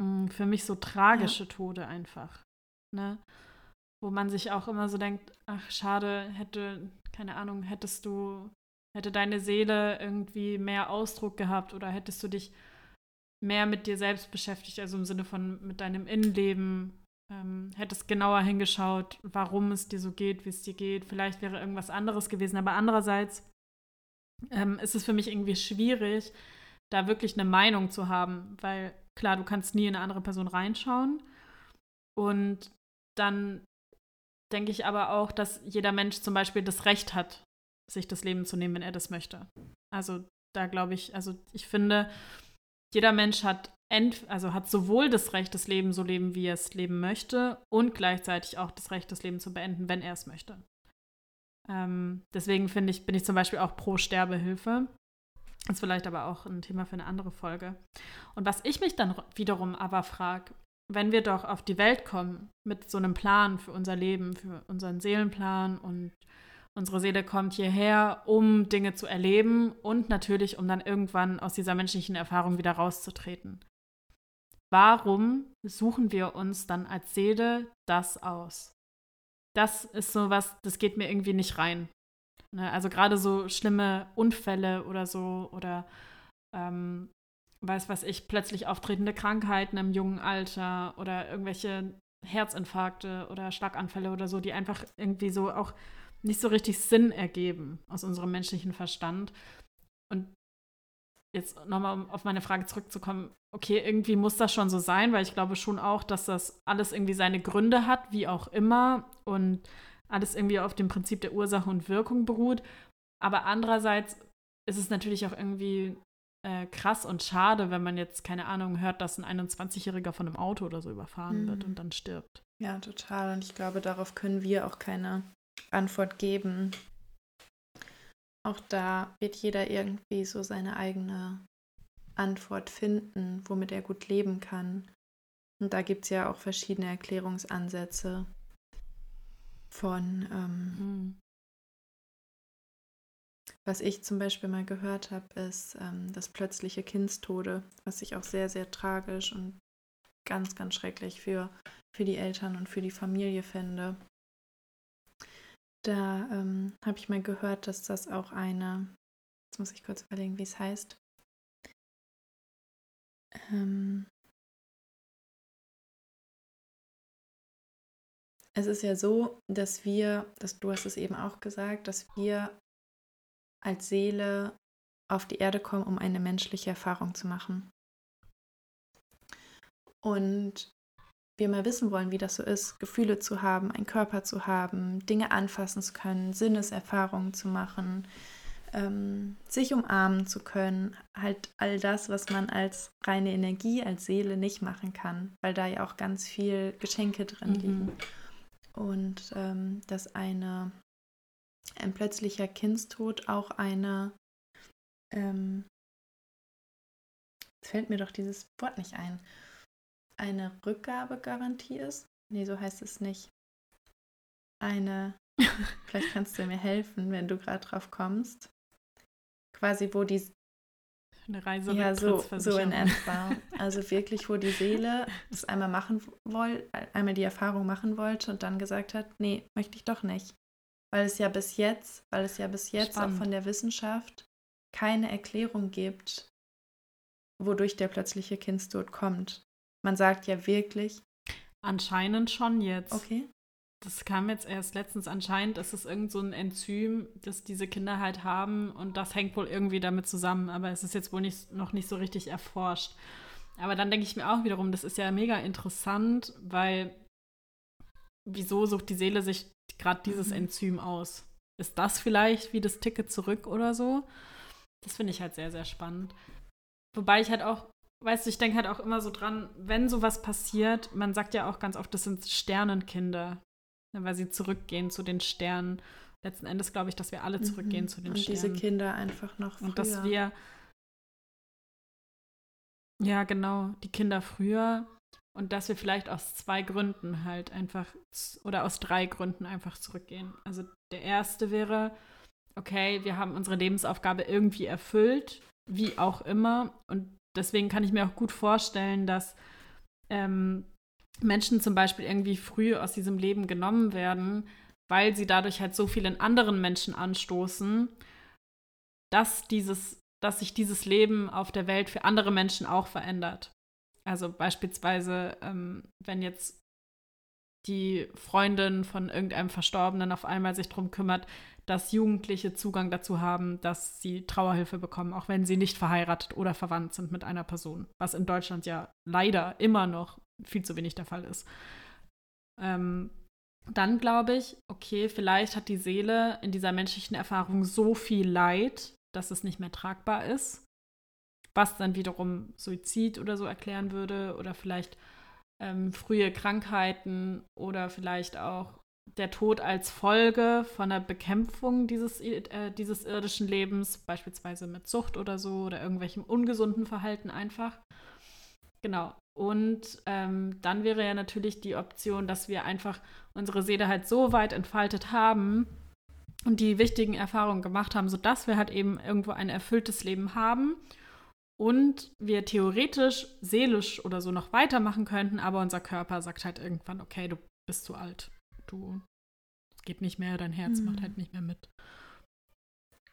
mh, mm, für mich so tragische ja. Tode einfach ne? Wo man sich auch immer so denkt, ach, schade, hätte, keine Ahnung, hättest du, hätte deine Seele irgendwie mehr Ausdruck gehabt oder hättest du dich mehr mit dir selbst beschäftigt, also im Sinne von mit deinem Innenleben, ähm, hättest genauer hingeschaut, warum es dir so geht, wie es dir geht. Vielleicht wäre irgendwas anderes gewesen. Aber andererseits ähm, ist es für mich irgendwie schwierig, da wirklich eine Meinung zu haben, weil klar, du kannst nie in eine andere Person reinschauen. Und dann denke ich aber auch, dass jeder Mensch zum Beispiel das Recht hat, sich das Leben zu nehmen, wenn er das möchte. Also da glaube ich, also ich finde, jeder Mensch hat also hat sowohl das Recht, das Leben so leben, wie er es leben möchte, und gleichzeitig auch das Recht, das Leben zu beenden, wenn er es möchte. Ähm, deswegen finde ich, bin ich zum Beispiel auch pro Sterbehilfe. Ist vielleicht aber auch ein Thema für eine andere Folge. Und was ich mich dann wiederum aber frage, wenn wir doch auf die Welt kommen mit so einem Plan für unser Leben, für unseren Seelenplan und unsere Seele kommt hierher, um Dinge zu erleben und natürlich, um dann irgendwann aus dieser menschlichen Erfahrung wieder rauszutreten. Warum suchen wir uns dann als Seele das aus? Das ist so was, das geht mir irgendwie nicht rein. Ne? Also gerade so schlimme Unfälle oder so oder ähm, weiß was ich, plötzlich auftretende Krankheiten im jungen Alter oder irgendwelche Herzinfarkte oder Schlaganfälle oder so, die einfach irgendwie so auch nicht so richtig Sinn ergeben aus unserem menschlichen Verstand. Und jetzt nochmal, um auf meine Frage zurückzukommen, okay, irgendwie muss das schon so sein, weil ich glaube schon auch, dass das alles irgendwie seine Gründe hat, wie auch immer, und alles irgendwie auf dem Prinzip der Ursache und Wirkung beruht. Aber andererseits ist es natürlich auch irgendwie äh, krass und schade, wenn man jetzt, keine Ahnung, hört, dass ein 21-Jähriger von einem Auto oder so überfahren mhm. wird und dann stirbt. Ja, total. Und ich glaube, darauf können wir auch keine Antwort geben. Auch da wird jeder irgendwie so seine eigene Antwort finden, womit er gut leben kann. Und da gibt es ja auch verschiedene Erklärungsansätze von ähm, mhm. Was ich zum Beispiel mal gehört habe, ist ähm, das plötzliche Kindstode, was ich auch sehr, sehr tragisch und ganz, ganz schrecklich für, für die Eltern und für die Familie finde. Da ähm, habe ich mal gehört, dass das auch eine, jetzt muss ich kurz überlegen, wie es heißt, ähm, es ist ja so, dass wir, dass du hast es eben auch gesagt, dass wir als Seele auf die Erde kommen, um eine menschliche Erfahrung zu machen. Und wir mal wissen wollen, wie das so ist, Gefühle zu haben, einen Körper zu haben, Dinge anfassen zu können, Sinneserfahrungen zu machen, ähm, sich umarmen zu können, halt all das, was man als reine Energie, als Seele nicht machen kann, weil da ja auch ganz viel Geschenke drin mhm. liegen. Und ähm, dass eine, ein plötzlicher Kindstod auch eine, ähm, jetzt fällt mir doch dieses Wort nicht ein, eine Rückgabegarantie ist. Nee, so heißt es nicht. Eine, vielleicht kannst du mir helfen, wenn du gerade drauf kommst. Quasi, wo die. Eine Reise Ja, so, so in etwa. Also wirklich, wo die Seele es einmal machen wollte, einmal die Erfahrung machen wollte und dann gesagt hat, nee, möchte ich doch nicht. Weil es ja bis jetzt, weil es ja bis jetzt Spannend. auch von der Wissenschaft keine Erklärung gibt, wodurch der plötzliche Kindstod kommt. Man sagt ja wirklich. Anscheinend schon jetzt. Okay. Das kam jetzt erst letztens anscheinend, ist es irgend so ein Enzym, das diese Kinder halt haben und das hängt wohl irgendwie damit zusammen, aber es ist jetzt wohl nicht, noch nicht so richtig erforscht. Aber dann denke ich mir auch wiederum, das ist ja mega interessant, weil wieso sucht die Seele sich gerade dieses mhm. Enzym aus? Ist das vielleicht wie das Ticket zurück oder so? Das finde ich halt sehr, sehr spannend. Wobei ich halt auch weißt du, ich denke halt auch immer so dran, wenn sowas passiert, man sagt ja auch ganz oft, das sind Sternenkinder, ne, weil sie zurückgehen zu den Sternen. Letzten Endes glaube ich, dass wir alle zurückgehen mhm. zu den und Sternen. Und diese Kinder einfach noch früher. Und dass wir, ja genau, die Kinder früher und dass wir vielleicht aus zwei Gründen halt einfach, oder aus drei Gründen einfach zurückgehen. Also der erste wäre, okay, wir haben unsere Lebensaufgabe irgendwie erfüllt, wie auch immer. Und deswegen kann ich mir auch gut vorstellen, dass ähm, Menschen zum Beispiel irgendwie früh aus diesem Leben genommen werden, weil sie dadurch halt so vielen anderen Menschen anstoßen, dass dieses, dass sich dieses Leben auf der Welt für andere Menschen auch verändert. Also beispielsweise, ähm, wenn jetzt die Freundin von irgendeinem Verstorbenen auf einmal sich darum kümmert, dass Jugendliche Zugang dazu haben, dass sie Trauerhilfe bekommen, auch wenn sie nicht verheiratet oder verwandt sind mit einer Person, was in Deutschland ja leider immer noch viel zu wenig der Fall ist. Ähm, dann glaube ich, okay, vielleicht hat die Seele in dieser menschlichen Erfahrung so viel Leid, dass es nicht mehr tragbar ist, was dann wiederum Suizid oder so erklären würde oder vielleicht ähm, frühe Krankheiten oder vielleicht auch der Tod als Folge von der Bekämpfung dieses, äh, dieses irdischen Lebens, beispielsweise mit Sucht oder so oder irgendwelchem ungesunden Verhalten einfach. Genau. Und ähm, dann wäre ja natürlich die Option, dass wir einfach unsere Seele halt so weit entfaltet haben und die wichtigen Erfahrungen gemacht haben, sodass wir halt eben irgendwo ein erfülltes Leben haben und wir theoretisch seelisch oder so noch weitermachen könnten, aber unser Körper sagt halt irgendwann, okay, du bist zu alt du geht nicht mehr, dein Herz mhm. macht halt nicht mehr mit.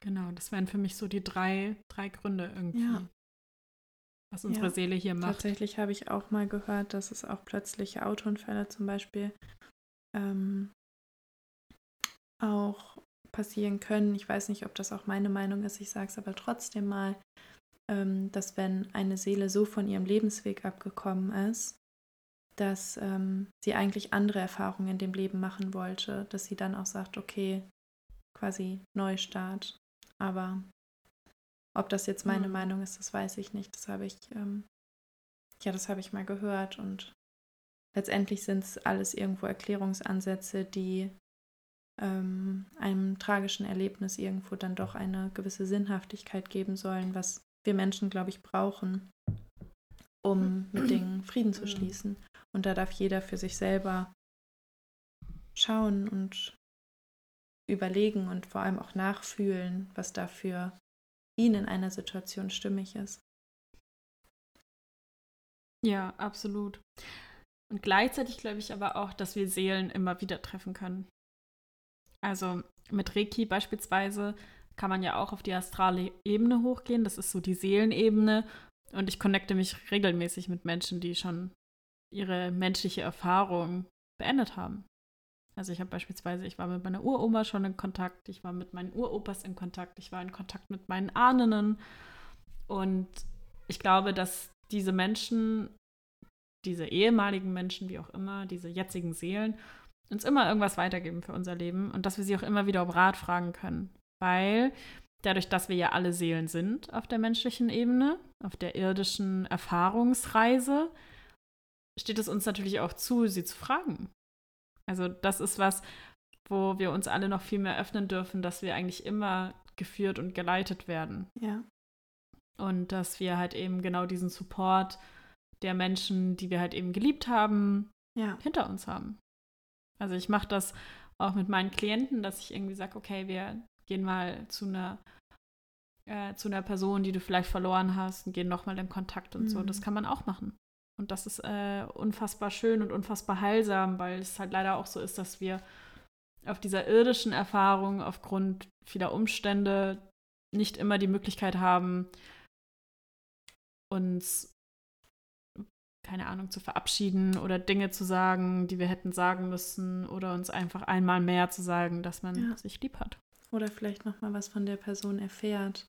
Genau, das wären für mich so die drei, drei Gründe irgendwie, ja. Was unsere ja. Seele hier macht. Tatsächlich habe ich auch mal gehört, dass es auch plötzliche Autounfälle zum Beispiel ähm, auch passieren können. Ich weiß nicht, ob das auch meine Meinung ist, ich sage es aber trotzdem mal, ähm, dass wenn eine Seele so von ihrem Lebensweg abgekommen ist, dass ähm, sie eigentlich andere Erfahrungen in dem Leben machen wollte, dass sie dann auch sagt, okay, quasi Neustart. Aber ob das jetzt meine mhm. Meinung ist, das weiß ich nicht. Das habe ich, ähm, ja, das habe ich mal gehört und letztendlich sind es alles irgendwo Erklärungsansätze, die ähm, einem tragischen Erlebnis irgendwo dann doch eine gewisse Sinnhaftigkeit geben sollen, was wir Menschen, glaube ich, brauchen, um mit Dingen Frieden zu schließen. Und da darf jeder für sich selber schauen und überlegen und vor allem auch nachfühlen, was da für ihn in einer Situation stimmig ist. Ja, absolut. Und gleichzeitig glaube ich aber auch, dass wir Seelen immer wieder treffen können. Also mit Reiki beispielsweise kann man ja auch auf die astrale Ebene hochgehen. Das ist so die Seelenebene, Und ich connecte mich regelmäßig mit Menschen, die schon ihre menschliche Erfahrung beendet haben. Also ich habe beispielsweise, ich war mit meiner Uroma schon in Kontakt, ich war mit meinen Uropas in Kontakt, ich war in Kontakt mit meinen Ahnen. Und ich glaube, dass diese Menschen, diese ehemaligen Menschen, wie auch immer, diese jetzigen Seelen, uns immer irgendwas weitergeben für unser Leben und dass wir sie auch immer wieder um Rat fragen können. Weil dadurch, dass wir ja alle Seelen sind auf der menschlichen Ebene, auf der irdischen Erfahrungsreise, steht es uns natürlich auch zu, sie zu fragen. Also das ist was, wo wir uns alle noch viel mehr öffnen dürfen, dass wir eigentlich immer geführt und geleitet werden. Ja. Und dass wir halt eben genau diesen Support der Menschen, die wir halt eben geliebt haben, ja. hinter uns haben. Also ich mache das auch mit meinen Klienten, dass ich irgendwie sage, okay, wir gehen mal zu einer äh, zu einer Person, die du vielleicht verloren hast und gehen nochmal in Kontakt und mhm. so. Das mhm. kann man auch machen. Und das ist äh, unfassbar schön und unfassbar heilsam, weil es halt leider auch so ist, dass wir auf dieser irdischen Erfahrung aufgrund vieler Umstände nicht immer die Möglichkeit haben, uns, keine Ahnung, zu verabschieden oder Dinge zu sagen, die wir hätten sagen müssen oder uns einfach einmal mehr zu sagen, dass man ja. sich lieb hat. Oder vielleicht nochmal was von der Person erfährt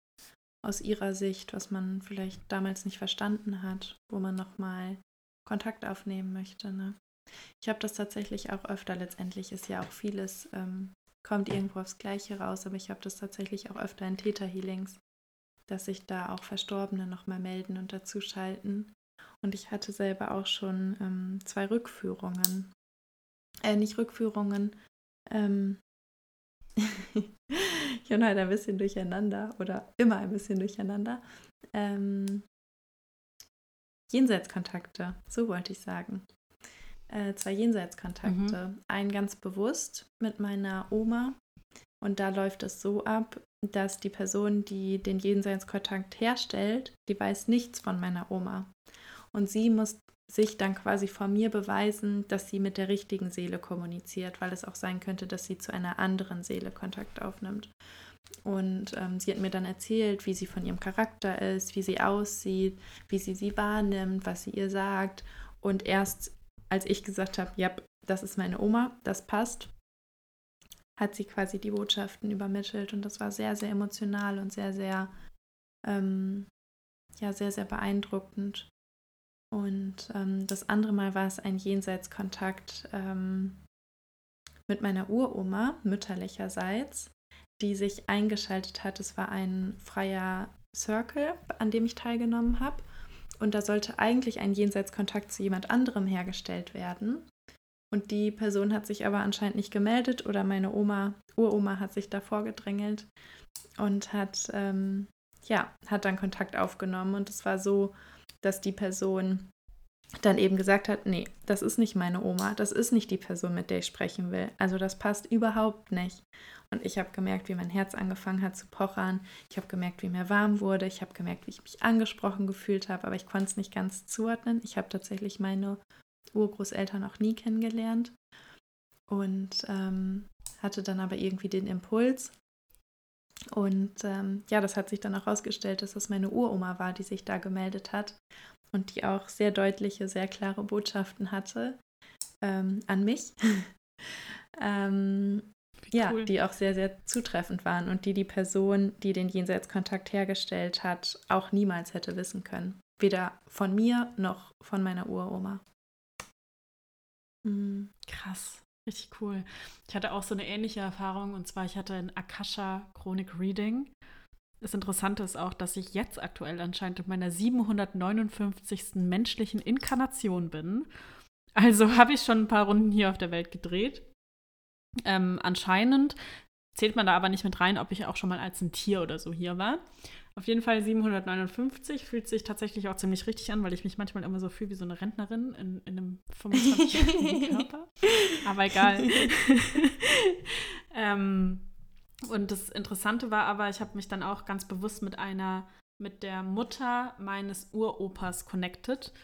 aus ihrer Sicht, was man vielleicht damals nicht verstanden hat, wo man nochmal Kontakt aufnehmen möchte. Ne? Ich habe das tatsächlich auch öfter. Letztendlich ist ja auch vieles, ähm, kommt irgendwo aufs Gleiche raus, aber ich habe das tatsächlich auch öfter in Täter-Healings, dass sich da auch Verstorbene nochmal melden und dazuschalten. Und ich hatte selber auch schon ähm, zwei Rückführungen. Äh, nicht Rückführungen, ähm, ich bin halt ein bisschen durcheinander oder immer ein bisschen durcheinander. Ähm, Jenseitskontakte, so wollte ich sagen. Äh, zwei Jenseitskontakte. Mhm. Ein ganz bewusst mit meiner Oma. Und da läuft es so ab, dass die Person, die den Jenseitskontakt herstellt, die weiß nichts von meiner Oma. Und sie muss sich dann quasi vor mir beweisen, dass sie mit der richtigen Seele kommuniziert, weil es auch sein könnte, dass sie zu einer anderen Seele Kontakt aufnimmt. Und ähm, sie hat mir dann erzählt, wie sie von ihrem Charakter ist, wie sie aussieht, wie sie sie wahrnimmt, was sie ihr sagt. Und erst als ich gesagt habe, ja, das ist meine Oma, das passt, hat sie quasi die Botschaften übermittelt. Und das war sehr, sehr emotional und sehr, sehr, ähm, ja, sehr, sehr beeindruckend. Und ähm, das andere Mal war es ein Jenseitskontakt ähm, mit meiner Uroma, mütterlicherseits, die sich eingeschaltet hat. Es war ein freier Circle, an dem ich teilgenommen habe. Und da sollte eigentlich ein Jenseitskontakt zu jemand anderem hergestellt werden. Und die Person hat sich aber anscheinend nicht gemeldet oder meine Oma, Uroma hat sich davor gedrängelt und hat, ähm, ja, hat dann Kontakt aufgenommen. Und es war so, dass die Person dann eben gesagt hat, nee, das ist nicht meine Oma, das ist nicht die Person, mit der ich sprechen will. Also das passt überhaupt nicht. Und ich habe gemerkt, wie mein Herz angefangen hat zu pochern. Ich habe gemerkt, wie mir warm wurde. Ich habe gemerkt, wie ich mich angesprochen gefühlt habe, aber ich konnte es nicht ganz zuordnen. Ich habe tatsächlich meine Urgroßeltern auch nie kennengelernt und ähm, hatte dann aber irgendwie den Impuls, und ähm, ja, das hat sich dann auch herausgestellt, dass das meine Uroma war, die sich da gemeldet hat und die auch sehr deutliche, sehr klare Botschaften hatte ähm, an mich. ähm, ja, cool. die auch sehr, sehr zutreffend waren und die die Person, die den Jenseitskontakt hergestellt hat, auch niemals hätte wissen können. Weder von mir noch von meiner Uroma. Mhm. Krass. Richtig cool. Ich hatte auch so eine ähnliche Erfahrung und zwar, ich hatte ein Akasha Chronik Reading. Das Interessante ist auch, dass ich jetzt aktuell anscheinend in meiner 759. menschlichen Inkarnation bin. Also habe ich schon ein paar Runden hier auf der Welt gedreht. Ähm, anscheinend zählt man da aber nicht mit rein, ob ich auch schon mal als ein Tier oder so hier war. Auf jeden Fall 759 fühlt sich tatsächlich auch ziemlich richtig an, weil ich mich manchmal immer so fühle wie so eine Rentnerin in, in einem 25-jährigen Körper. Aber egal. ähm, und das Interessante war aber, ich habe mich dann auch ganz bewusst mit einer, mit der Mutter meines Uropas connected,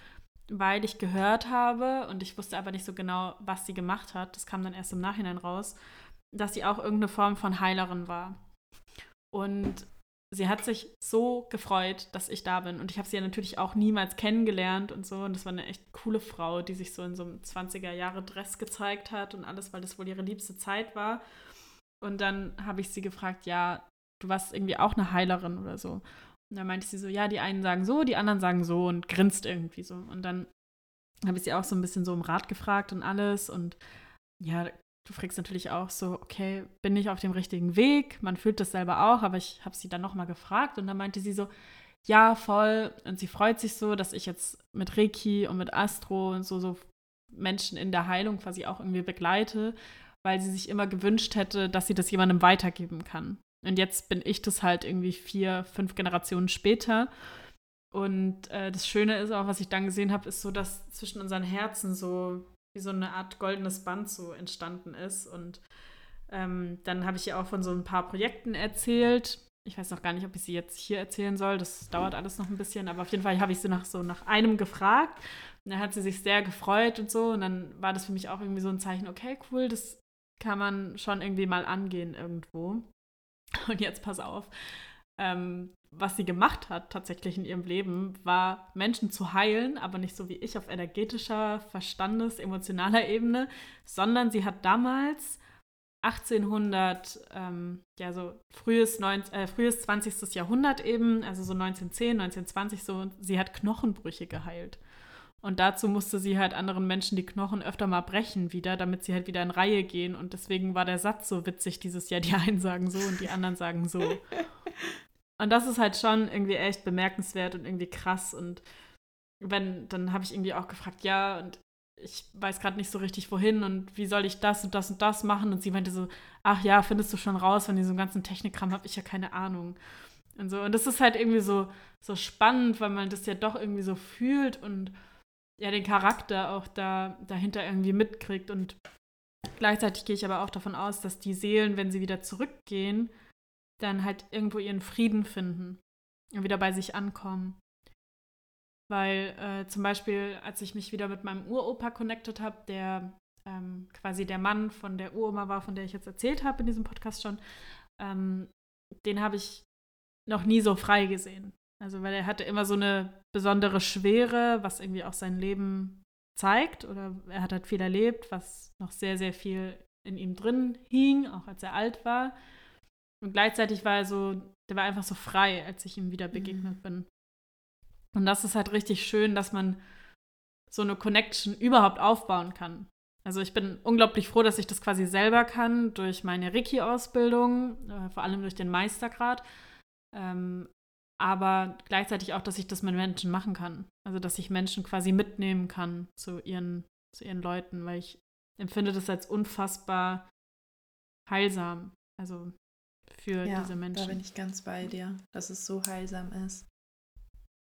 weil ich gehört habe und ich wusste aber nicht so genau, was sie gemacht hat. Das kam dann erst im Nachhinein raus, dass sie auch irgendeine Form von Heilerin war. Und sie hat sich so gefreut, dass ich da bin. Und ich habe sie ja natürlich auch niemals kennengelernt und so. Und das war eine echt coole Frau, die sich so in so einem 20er-Jahre-Dress gezeigt hat und alles, weil das wohl ihre liebste Zeit war. Und dann habe ich sie gefragt, ja, du warst irgendwie auch eine Heilerin oder so. Und dann meinte sie so, ja, die einen sagen so, die anderen sagen so und grinst irgendwie so. Und dann habe ich sie auch so ein bisschen so um Rat gefragt und alles. Und ja, du fragst natürlich auch so, okay, bin ich auf dem richtigen Weg? Man fühlt das selber auch, aber ich habe sie dann nochmal gefragt und dann meinte sie so, ja, voll. Und sie freut sich so, dass ich jetzt mit Reiki und mit Astro und so, so Menschen in der Heilung quasi auch irgendwie begleite, weil sie sich immer gewünscht hätte, dass sie das jemandem weitergeben kann. Und jetzt bin ich das halt irgendwie vier, fünf Generationen später. Und äh, das Schöne ist auch, was ich dann gesehen habe, ist so, dass zwischen unseren Herzen so wie so eine Art goldenes Band so entstanden ist. Und ähm, dann habe ich ihr auch von so ein paar Projekten erzählt. Ich weiß noch gar nicht, ob ich sie jetzt hier erzählen soll. Das dauert alles noch ein bisschen. Aber auf jeden Fall habe ich sie nach so nach einem gefragt. Und dann hat sie sich sehr gefreut und so. Und dann war das für mich auch irgendwie so ein Zeichen, okay, cool, das kann man schon irgendwie mal angehen irgendwo. Und jetzt pass auf. Ähm, was sie gemacht hat tatsächlich in ihrem Leben, war Menschen zu heilen, aber nicht so wie ich auf energetischer, Verstandes-, emotionaler Ebene, sondern sie hat damals 1800, ähm, ja so frühes, 19, äh, frühes 20. Jahrhundert eben, also so 1910, 1920 so, sie hat Knochenbrüche geheilt. Und dazu musste sie halt anderen Menschen die Knochen öfter mal brechen wieder, damit sie halt wieder in Reihe gehen. Und deswegen war der Satz so witzig dieses Jahr. Die einen sagen so und die anderen sagen so. Und das ist halt schon irgendwie echt bemerkenswert und irgendwie krass. Und wenn, dann habe ich irgendwie auch gefragt, ja, und ich weiß gerade nicht so richtig wohin und wie soll ich das und das und das machen. Und sie meinte so, ach ja, findest du schon raus, von diesem ganzen Technikkram habe ich ja keine Ahnung. Und so. Und das ist halt irgendwie so, so spannend, weil man das ja doch irgendwie so fühlt und ja den Charakter auch da dahinter irgendwie mitkriegt. Und gleichzeitig gehe ich aber auch davon aus, dass die Seelen, wenn sie wieder zurückgehen, dann halt irgendwo ihren Frieden finden und wieder bei sich ankommen. Weil äh, zum Beispiel, als ich mich wieder mit meinem Uropa connected habe, der ähm, quasi der Mann von der Uroma war, von der ich jetzt erzählt habe in diesem Podcast schon, ähm, den habe ich noch nie so frei gesehen. Also weil er hatte immer so eine besondere Schwere, was irgendwie auch sein Leben zeigt. Oder er hat halt viel erlebt, was noch sehr, sehr viel in ihm drin hing, auch als er alt war. Und gleichzeitig war er so, der war einfach so frei, als ich ihm wieder mhm. begegnet mhm. bin. Und das ist halt richtig schön, dass man so eine Connection überhaupt aufbauen kann. Also ich bin unglaublich froh, dass ich das quasi selber kann durch meine Reiki-Ausbildung, äh, vor allem durch den Meistergrad. Ähm, aber gleichzeitig auch, dass ich das mit Menschen machen kann. Also dass ich Menschen quasi mitnehmen kann zu ihren, zu ihren Leuten, weil ich empfinde das als unfassbar heilsam. Also für ja, diese Menschen. Da bin ich ganz bei dir, dass es so heilsam ist,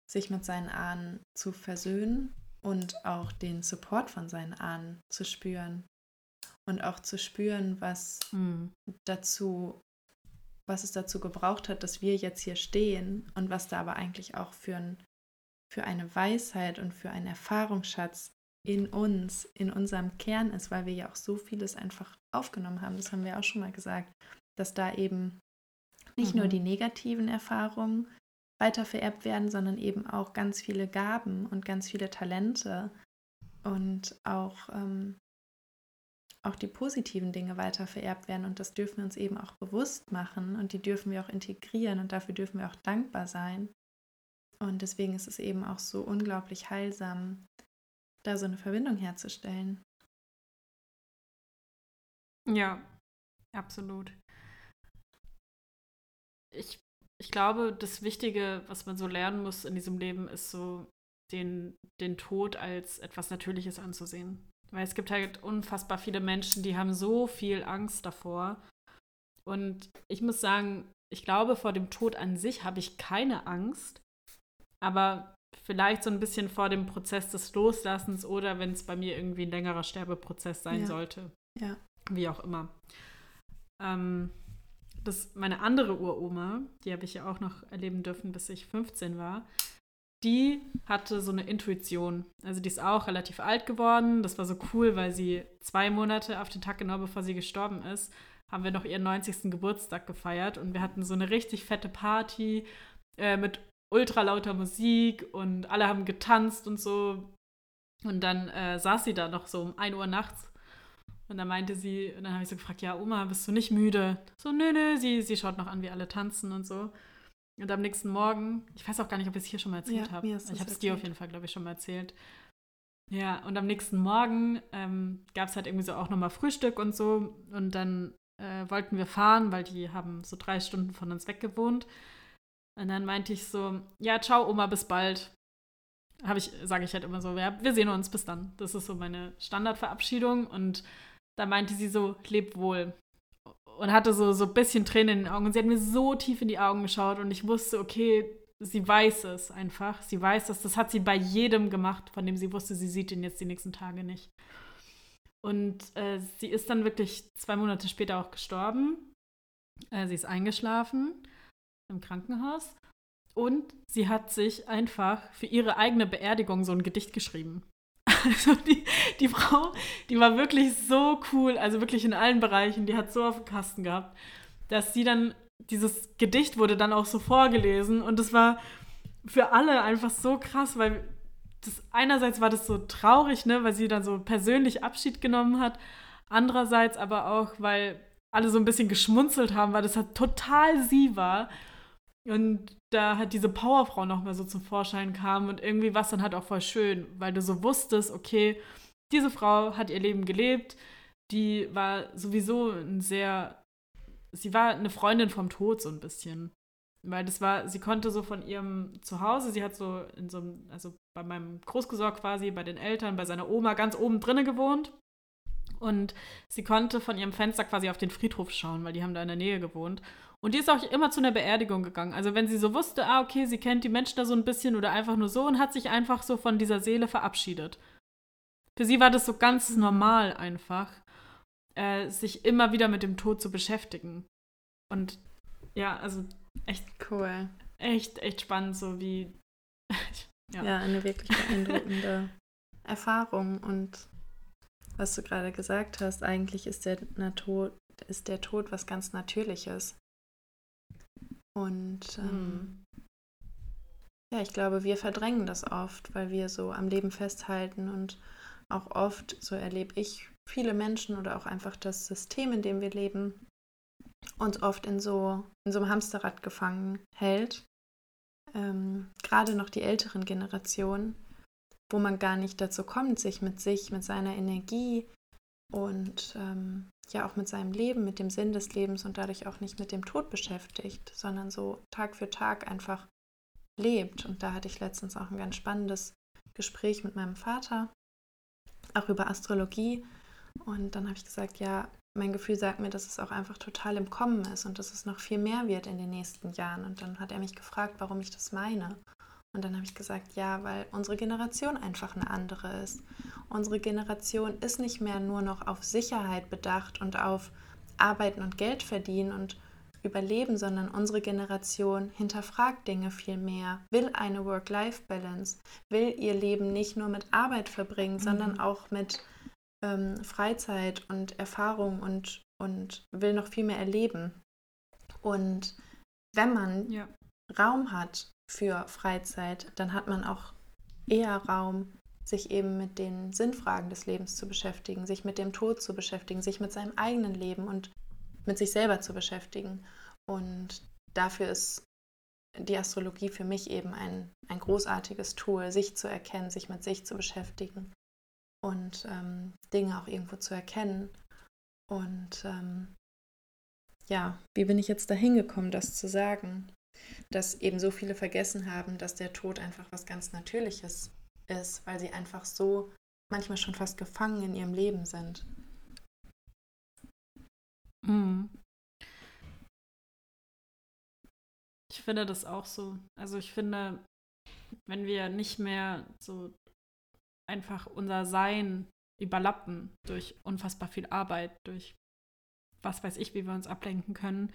sich mit seinen Ahnen zu versöhnen und auch den Support von seinen Ahnen zu spüren. Und auch zu spüren, was mhm. dazu, was es dazu gebraucht hat, dass wir jetzt hier stehen und was da aber eigentlich auch für, ein, für eine Weisheit und für einen Erfahrungsschatz in uns, in unserem Kern ist, weil wir ja auch so vieles einfach aufgenommen haben. Das haben wir auch schon mal gesagt dass da eben nicht mhm. nur die negativen Erfahrungen weiter vererbt werden, sondern eben auch ganz viele Gaben und ganz viele Talente und auch, ähm, auch die positiven Dinge weiter vererbt werden. Und das dürfen wir uns eben auch bewusst machen und die dürfen wir auch integrieren und dafür dürfen wir auch dankbar sein. Und deswegen ist es eben auch so unglaublich heilsam, da so eine Verbindung herzustellen. Ja, absolut ich, ich glaube, das Wichtige, was man so lernen muss in diesem Leben, ist so den, den Tod als etwas Natürliches anzusehen. Weil es gibt halt unfassbar viele Menschen, die haben so viel Angst davor. Und ich muss sagen, ich glaube, vor dem Tod an sich habe ich keine Angst. Aber vielleicht so ein bisschen vor dem Prozess des Loslassens oder wenn es bei mir irgendwie ein längerer Sterbeprozess sein ja. sollte. Ja. Wie auch immer. Ähm, das, meine andere Uroma, die habe ich ja auch noch erleben dürfen, bis ich 15 war, die hatte so eine Intuition. Also die ist auch relativ alt geworden. Das war so cool, weil sie zwei Monate auf den Tag genau bevor sie gestorben ist, haben wir noch ihren 90. Geburtstag gefeiert und wir hatten so eine richtig fette Party äh, mit ultra lauter Musik und alle haben getanzt und so. Und dann äh, saß sie da noch so um 1 Uhr nachts. Und dann meinte sie, und dann habe ich so gefragt, ja, Oma, bist du nicht müde? So, nö, nö, sie, sie schaut noch an, wie alle tanzen und so. Und am nächsten Morgen, ich weiß auch gar nicht, ob ich es hier schon mal erzählt ja, habe. Ich habe es dir auf jeden Fall, glaube ich, schon mal erzählt. Ja, und am nächsten Morgen ähm, gab es halt irgendwie so auch nochmal Frühstück und so. Und dann äh, wollten wir fahren, weil die haben so drei Stunden von uns weg gewohnt. Und dann meinte ich so, ja, ciao Oma, bis bald. Habe ich, sage ich halt immer so, ja, wir sehen uns, bis dann. Das ist so meine Standardverabschiedung. Und da meinte sie so, leb wohl. Und hatte so, so ein bisschen Tränen in den Augen. Und sie hat mir so tief in die Augen geschaut und ich wusste, okay, sie weiß es einfach. Sie weiß das. Das hat sie bei jedem gemacht, von dem sie wusste, sie sieht ihn jetzt die nächsten Tage nicht. Und äh, sie ist dann wirklich zwei Monate später auch gestorben. Äh, sie ist eingeschlafen im Krankenhaus. Und sie hat sich einfach für ihre eigene Beerdigung so ein Gedicht geschrieben. Also die, die Frau, die war wirklich so cool, also wirklich in allen Bereichen, die hat so auf dem Kasten gehabt, dass sie dann, dieses Gedicht wurde dann auch so vorgelesen und es war für alle einfach so krass, weil das einerseits war das so traurig, ne, weil sie dann so persönlich Abschied genommen hat, andererseits aber auch, weil alle so ein bisschen geschmunzelt haben, weil das halt total sie war und da hat diese Powerfrau nochmal so zum Vorschein kam und irgendwie war es dann halt auch voll schön, weil du so wusstest, okay, diese Frau hat ihr Leben gelebt, die war sowieso ein sehr, sie war eine Freundin vom Tod so ein bisschen. Weil das war, sie konnte so von ihrem Zuhause, sie hat so in so einem, also bei meinem Großgesorg quasi, bei den Eltern, bei seiner Oma ganz oben drinnen gewohnt. Und sie konnte von ihrem Fenster quasi auf den Friedhof schauen, weil die haben da in der Nähe gewohnt. Und die ist auch immer zu einer Beerdigung gegangen. Also wenn sie so wusste, ah, okay, sie kennt die Menschen da so ein bisschen oder einfach nur so und hat sich einfach so von dieser Seele verabschiedet. Für sie war das so ganz normal einfach, äh, sich immer wieder mit dem Tod zu beschäftigen. Und ja, also echt cool. Echt, echt spannend, so wie. ja. ja, eine wirklich beeindruckende Erfahrung. Und was du gerade gesagt hast, eigentlich ist der, Tod, ist der Tod was ganz Natürliches. Und ähm, mhm. ja, ich glaube, wir verdrängen das oft, weil wir so am Leben festhalten und auch oft, so erlebe ich viele Menschen oder auch einfach das System, in dem wir leben, uns oft in so, in so einem Hamsterrad gefangen hält. Ähm, Gerade noch die älteren Generationen, wo man gar nicht dazu kommt, sich mit sich, mit seiner Energie und ähm, ja auch mit seinem Leben, mit dem Sinn des Lebens und dadurch auch nicht mit dem Tod beschäftigt, sondern so Tag für Tag einfach lebt. Und da hatte ich letztens auch ein ganz spannendes Gespräch mit meinem Vater, auch über Astrologie. Und dann habe ich gesagt, ja, mein Gefühl sagt mir, dass es auch einfach total im Kommen ist und dass es noch viel mehr wird in den nächsten Jahren. Und dann hat er mich gefragt, warum ich das meine. Und dann habe ich gesagt, ja, weil unsere Generation einfach eine andere ist. Unsere Generation ist nicht mehr nur noch auf Sicherheit bedacht und auf Arbeiten und Geld verdienen und Überleben, sondern unsere Generation hinterfragt Dinge viel mehr, will eine Work-Life-Balance, will ihr Leben nicht nur mit Arbeit verbringen, mhm. sondern auch mit ähm, Freizeit und Erfahrung und, und will noch viel mehr erleben. Und wenn man ja. Raum hat für Freizeit, dann hat man auch eher Raum, sich eben mit den Sinnfragen des Lebens zu beschäftigen, sich mit dem Tod zu beschäftigen, sich mit seinem eigenen Leben und mit sich selber zu beschäftigen. Und dafür ist die Astrologie für mich eben ein, ein großartiges Tool, sich zu erkennen, sich mit sich zu beschäftigen und ähm, Dinge auch irgendwo zu erkennen. Und ähm, ja, wie bin ich jetzt dahin gekommen, das zu sagen? Dass eben so viele vergessen haben, dass der Tod einfach was ganz Natürliches ist, weil sie einfach so manchmal schon fast gefangen in ihrem Leben sind. Mhm. Ich finde das auch so. Also ich finde, wenn wir nicht mehr so einfach unser Sein überlappen durch unfassbar viel Arbeit, durch was weiß ich, wie wir uns ablenken können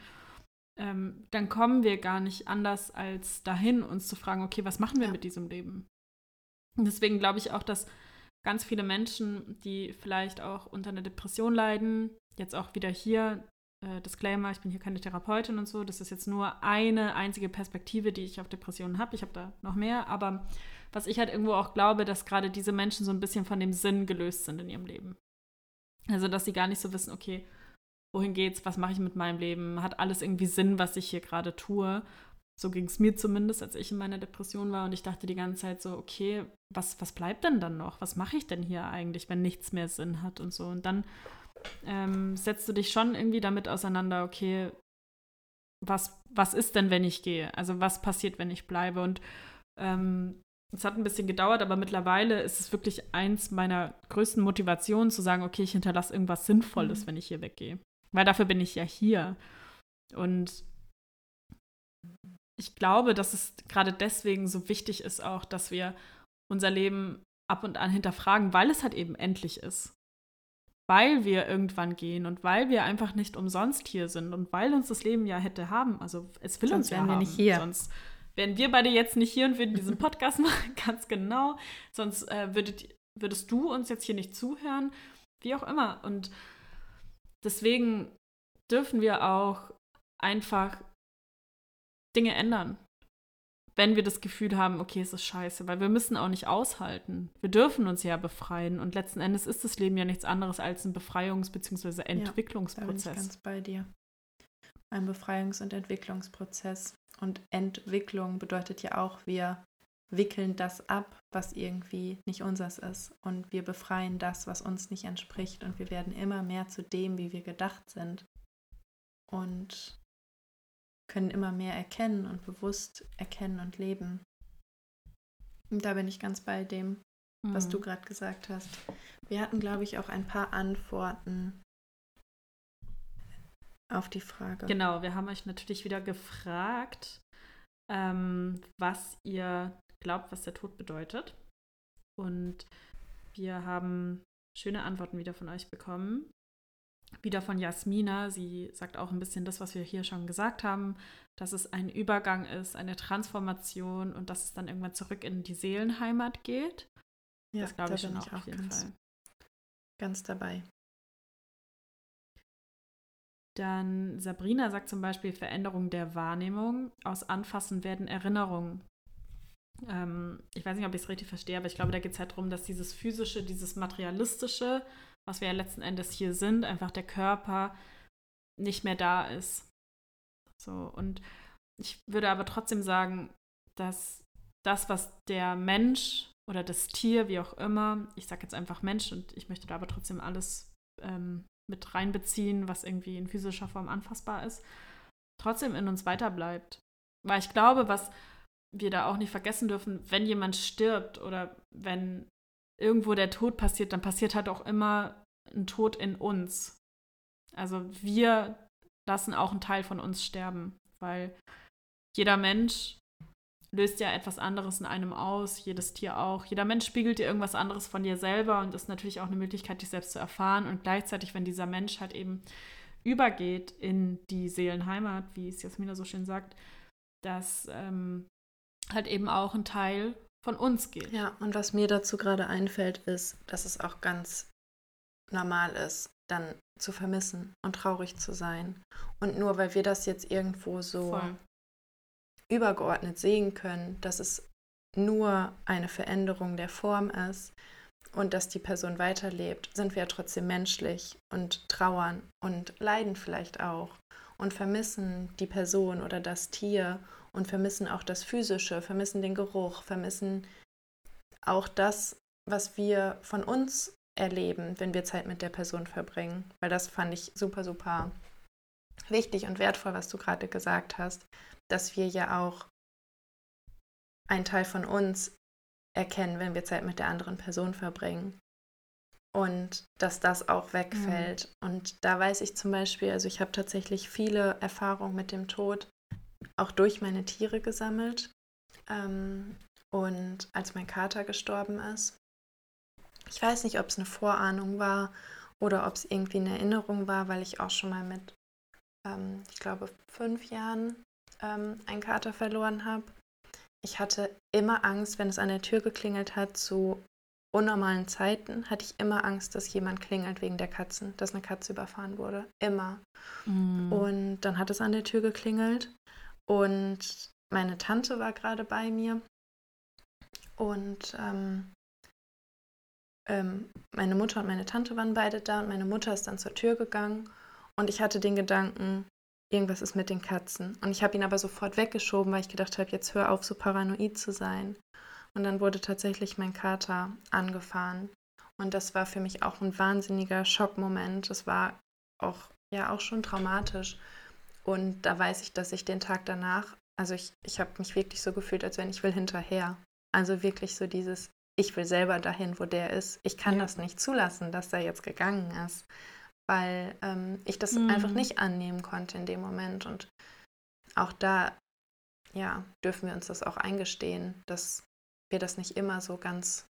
ähm, dann kommen wir gar nicht anders als dahin, uns zu fragen, okay, was machen wir ja. mit diesem Leben? Und deswegen glaube ich auch, dass ganz viele Menschen, die vielleicht auch unter einer Depression leiden, jetzt auch wieder hier, äh, Disclaimer, ich bin hier keine Therapeutin und so, das ist jetzt nur eine einzige Perspektive, die ich auf Depressionen habe. Ich habe da noch mehr, aber was ich halt irgendwo auch glaube, dass gerade diese Menschen so ein bisschen von dem Sinn gelöst sind in ihrem Leben. Also, dass sie gar nicht so wissen, okay, wohin geht's, was mache ich mit meinem Leben, hat alles irgendwie Sinn, was ich hier gerade tue. So ging es mir zumindest, als ich in meiner Depression war und ich dachte die ganze Zeit so, okay, was, was bleibt denn dann noch? Was mache ich denn hier eigentlich, wenn nichts mehr Sinn hat und so? Und dann ähm, setzt du dich schon irgendwie damit auseinander, okay, was, was ist denn, wenn ich gehe? Also was passiert, wenn ich bleibe? Und ähm, es hat ein bisschen gedauert, aber mittlerweile ist es wirklich eins meiner größten Motivationen zu sagen, okay, ich hinterlasse irgendwas Sinnvolles, mhm. wenn ich hier weggehe. Weil dafür bin ich ja hier. Und ich glaube, dass es gerade deswegen so wichtig ist auch, dass wir unser Leben ab und an hinterfragen, weil es halt eben endlich ist. Weil wir irgendwann gehen und weil wir einfach nicht umsonst hier sind und weil uns das Leben ja hätte haben. Also es will sonst uns ja haben. wir nicht hier. Sonst wären wir beide jetzt nicht hier und würden diesen Podcast machen, ganz genau. Sonst äh, würdet, würdest du uns jetzt hier nicht zuhören. Wie auch immer. Und deswegen dürfen wir auch einfach Dinge ändern. Wenn wir das Gefühl haben, okay, es ist scheiße, weil wir müssen auch nicht aushalten. Wir dürfen uns ja befreien und letzten Endes ist das Leben ja nichts anderes als ein Befreiungs- bzw. Entwicklungsprozess. Ja, da bin ich ganz bei dir. Ein Befreiungs- und Entwicklungsprozess. Und Entwicklung bedeutet ja auch, wir wickeln das ab, was irgendwie nicht unseres ist. Und wir befreien das, was uns nicht entspricht. Und wir werden immer mehr zu dem, wie wir gedacht sind. Und können immer mehr erkennen und bewusst erkennen und leben. Und da bin ich ganz bei dem, was mhm. du gerade gesagt hast. Wir hatten, glaube ich, auch ein paar Antworten auf die Frage. Genau, wir haben euch natürlich wieder gefragt, ähm, was ihr glaubt, was der Tod bedeutet. Und wir haben schöne Antworten wieder von euch bekommen. Wieder von Jasmina. Sie sagt auch ein bisschen das, was wir hier schon gesagt haben, dass es ein Übergang ist, eine Transformation und dass es dann irgendwann zurück in die Seelenheimat geht. Ja, das glaube ich schon auch auf jeden ganz, Fall. Ganz dabei. Dann Sabrina sagt zum Beispiel Veränderung der Wahrnehmung. Aus Anfassen werden Erinnerungen. Ähm, ich weiß nicht, ob ich es richtig verstehe, aber ich glaube, da geht es halt darum, dass dieses physische, dieses materialistische, was wir ja letzten Endes hier sind, einfach der Körper nicht mehr da ist. So, und ich würde aber trotzdem sagen, dass das, was der Mensch oder das Tier, wie auch immer, ich sage jetzt einfach Mensch und ich möchte da aber trotzdem alles ähm, mit reinbeziehen, was irgendwie in physischer Form anfassbar ist, trotzdem in uns weiterbleibt. Weil ich glaube, was wir da auch nicht vergessen dürfen, wenn jemand stirbt oder wenn irgendwo der Tod passiert, dann passiert halt auch immer ein Tod in uns. Also wir lassen auch einen Teil von uns sterben, weil jeder Mensch löst ja etwas anderes in einem aus, jedes Tier auch. Jeder Mensch spiegelt dir irgendwas anderes von dir selber und ist natürlich auch eine Möglichkeit, dich selbst zu erfahren. Und gleichzeitig, wenn dieser Mensch halt eben übergeht in die Seelenheimat, wie es Jasmina so schön sagt, dass ähm, halt eben auch ein Teil von uns geht. Ja, und was mir dazu gerade einfällt, ist, dass es auch ganz normal ist, dann zu vermissen und traurig zu sein. Und nur weil wir das jetzt irgendwo so Voll übergeordnet sehen können, dass es nur eine Veränderung der Form ist und dass die Person weiterlebt, sind wir ja trotzdem menschlich und trauern und leiden vielleicht auch und vermissen die Person oder das Tier und vermissen auch das Physische, vermissen den Geruch, vermissen auch das, was wir von uns erleben, wenn wir Zeit mit der Person verbringen. Weil das fand ich super, super wichtig und wertvoll, was du gerade gesagt hast, dass wir ja auch einen Teil von uns erkennen, wenn wir Zeit mit der anderen Person verbringen. Und dass das auch wegfällt. Mhm. Und da weiß ich zum Beispiel, also ich habe tatsächlich viele Erfahrungen mit dem Tod auch durch meine Tiere gesammelt. Ähm, und als mein Kater gestorben ist, ich weiß nicht, ob es eine Vorahnung war oder ob es irgendwie eine Erinnerung war, weil ich auch schon mal mit ähm, ich glaube, fünf Jahren ähm, einen Kater verloren habe. Ich hatte immer Angst, wenn es an der Tür geklingelt hat, zu unnormalen Zeiten, hatte ich immer Angst, dass jemand klingelt wegen der Katzen, dass eine Katze überfahren wurde. Immer. Mm. Und dann hat es an der Tür geklingelt und meine Tante war gerade bei mir und ähm, ähm, meine Mutter und meine Tante waren beide da und meine Mutter ist dann zur Tür gegangen und ich hatte den Gedanken, irgendwas ist mit den Katzen. Und ich habe ihn aber sofort weggeschoben, weil ich gedacht habe, jetzt hör auf, so paranoid zu sein. Und dann wurde tatsächlich mein Kater angefahren. Und das war für mich auch ein wahnsinniger Schockmoment. Das war auch, ja, auch schon traumatisch. Und da weiß ich, dass ich den Tag danach, also ich, ich habe mich wirklich so gefühlt, als wenn ich will hinterher. Also wirklich so dieses, ich will selber dahin, wo der ist. Ich kann ja. das nicht zulassen, dass er jetzt gegangen ist, weil ähm, ich das mhm. einfach nicht annehmen konnte in dem Moment. Und auch da, ja, dürfen wir uns das auch eingestehen, dass wir das nicht immer so ganz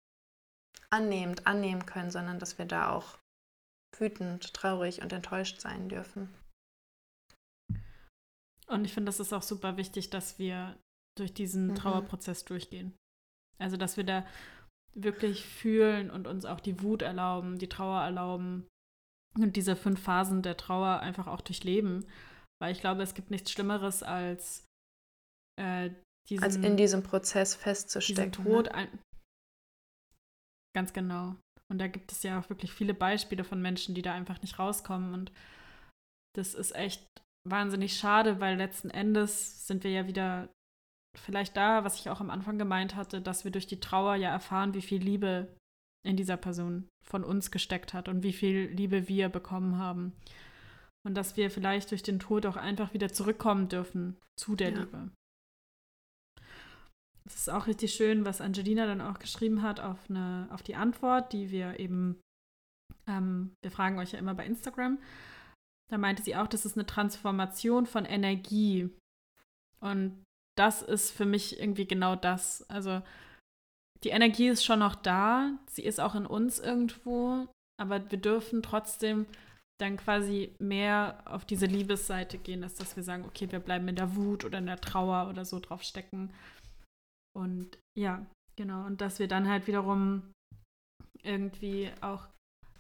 annehmend annehmen können, sondern dass wir da auch wütend, traurig und enttäuscht sein dürfen. Und ich finde, das ist auch super wichtig, dass wir durch diesen mhm. Trauerprozess durchgehen. Also, dass wir da wirklich fühlen und uns auch die Wut erlauben, die Trauer erlauben und diese fünf Phasen der Trauer einfach auch durchleben. Weil ich glaube, es gibt nichts Schlimmeres als äh, diesen, als in diesem Prozess festzustecken. Diesen Tod. Ne? Ganz genau. Und da gibt es ja auch wirklich viele Beispiele von Menschen, die da einfach nicht rauskommen. Und das ist echt wahnsinnig schade, weil letzten Endes sind wir ja wieder vielleicht da, was ich auch am Anfang gemeint hatte, dass wir durch die Trauer ja erfahren, wie viel Liebe in dieser Person von uns gesteckt hat und wie viel Liebe wir bekommen haben. Und dass wir vielleicht durch den Tod auch einfach wieder zurückkommen dürfen zu der ja. Liebe. Es ist auch richtig schön, was Angelina dann auch geschrieben hat auf, eine, auf die Antwort, die wir eben, ähm, wir fragen euch ja immer bei Instagram. Da meinte sie auch, das ist eine Transformation von Energie. Und das ist für mich irgendwie genau das. Also die Energie ist schon noch da, sie ist auch in uns irgendwo, aber wir dürfen trotzdem dann quasi mehr auf diese Liebesseite gehen, als dass wir sagen, okay, wir bleiben in der Wut oder in der Trauer oder so drauf stecken. Und ja, genau. Und dass wir dann halt wiederum irgendwie auch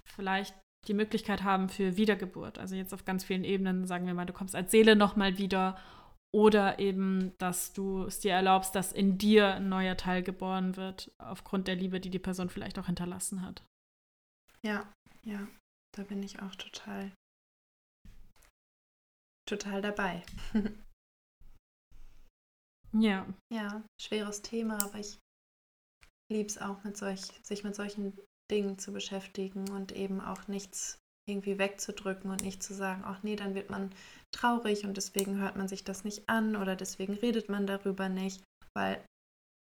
vielleicht die Möglichkeit haben für Wiedergeburt. Also jetzt auf ganz vielen Ebenen, sagen wir mal, du kommst als Seele nochmal wieder oder eben, dass du es dir erlaubst, dass in dir ein neuer Teil geboren wird, aufgrund der Liebe, die die Person vielleicht auch hinterlassen hat. Ja, ja, da bin ich auch total, total dabei. ja. Ja, schweres Thema, aber ich liebe es auch, mit solch, sich mit solchen Dingen zu beschäftigen und eben auch nichts irgendwie wegzudrücken und nicht zu sagen, ach nee, dann wird man traurig und deswegen hört man sich das nicht an oder deswegen redet man darüber nicht, weil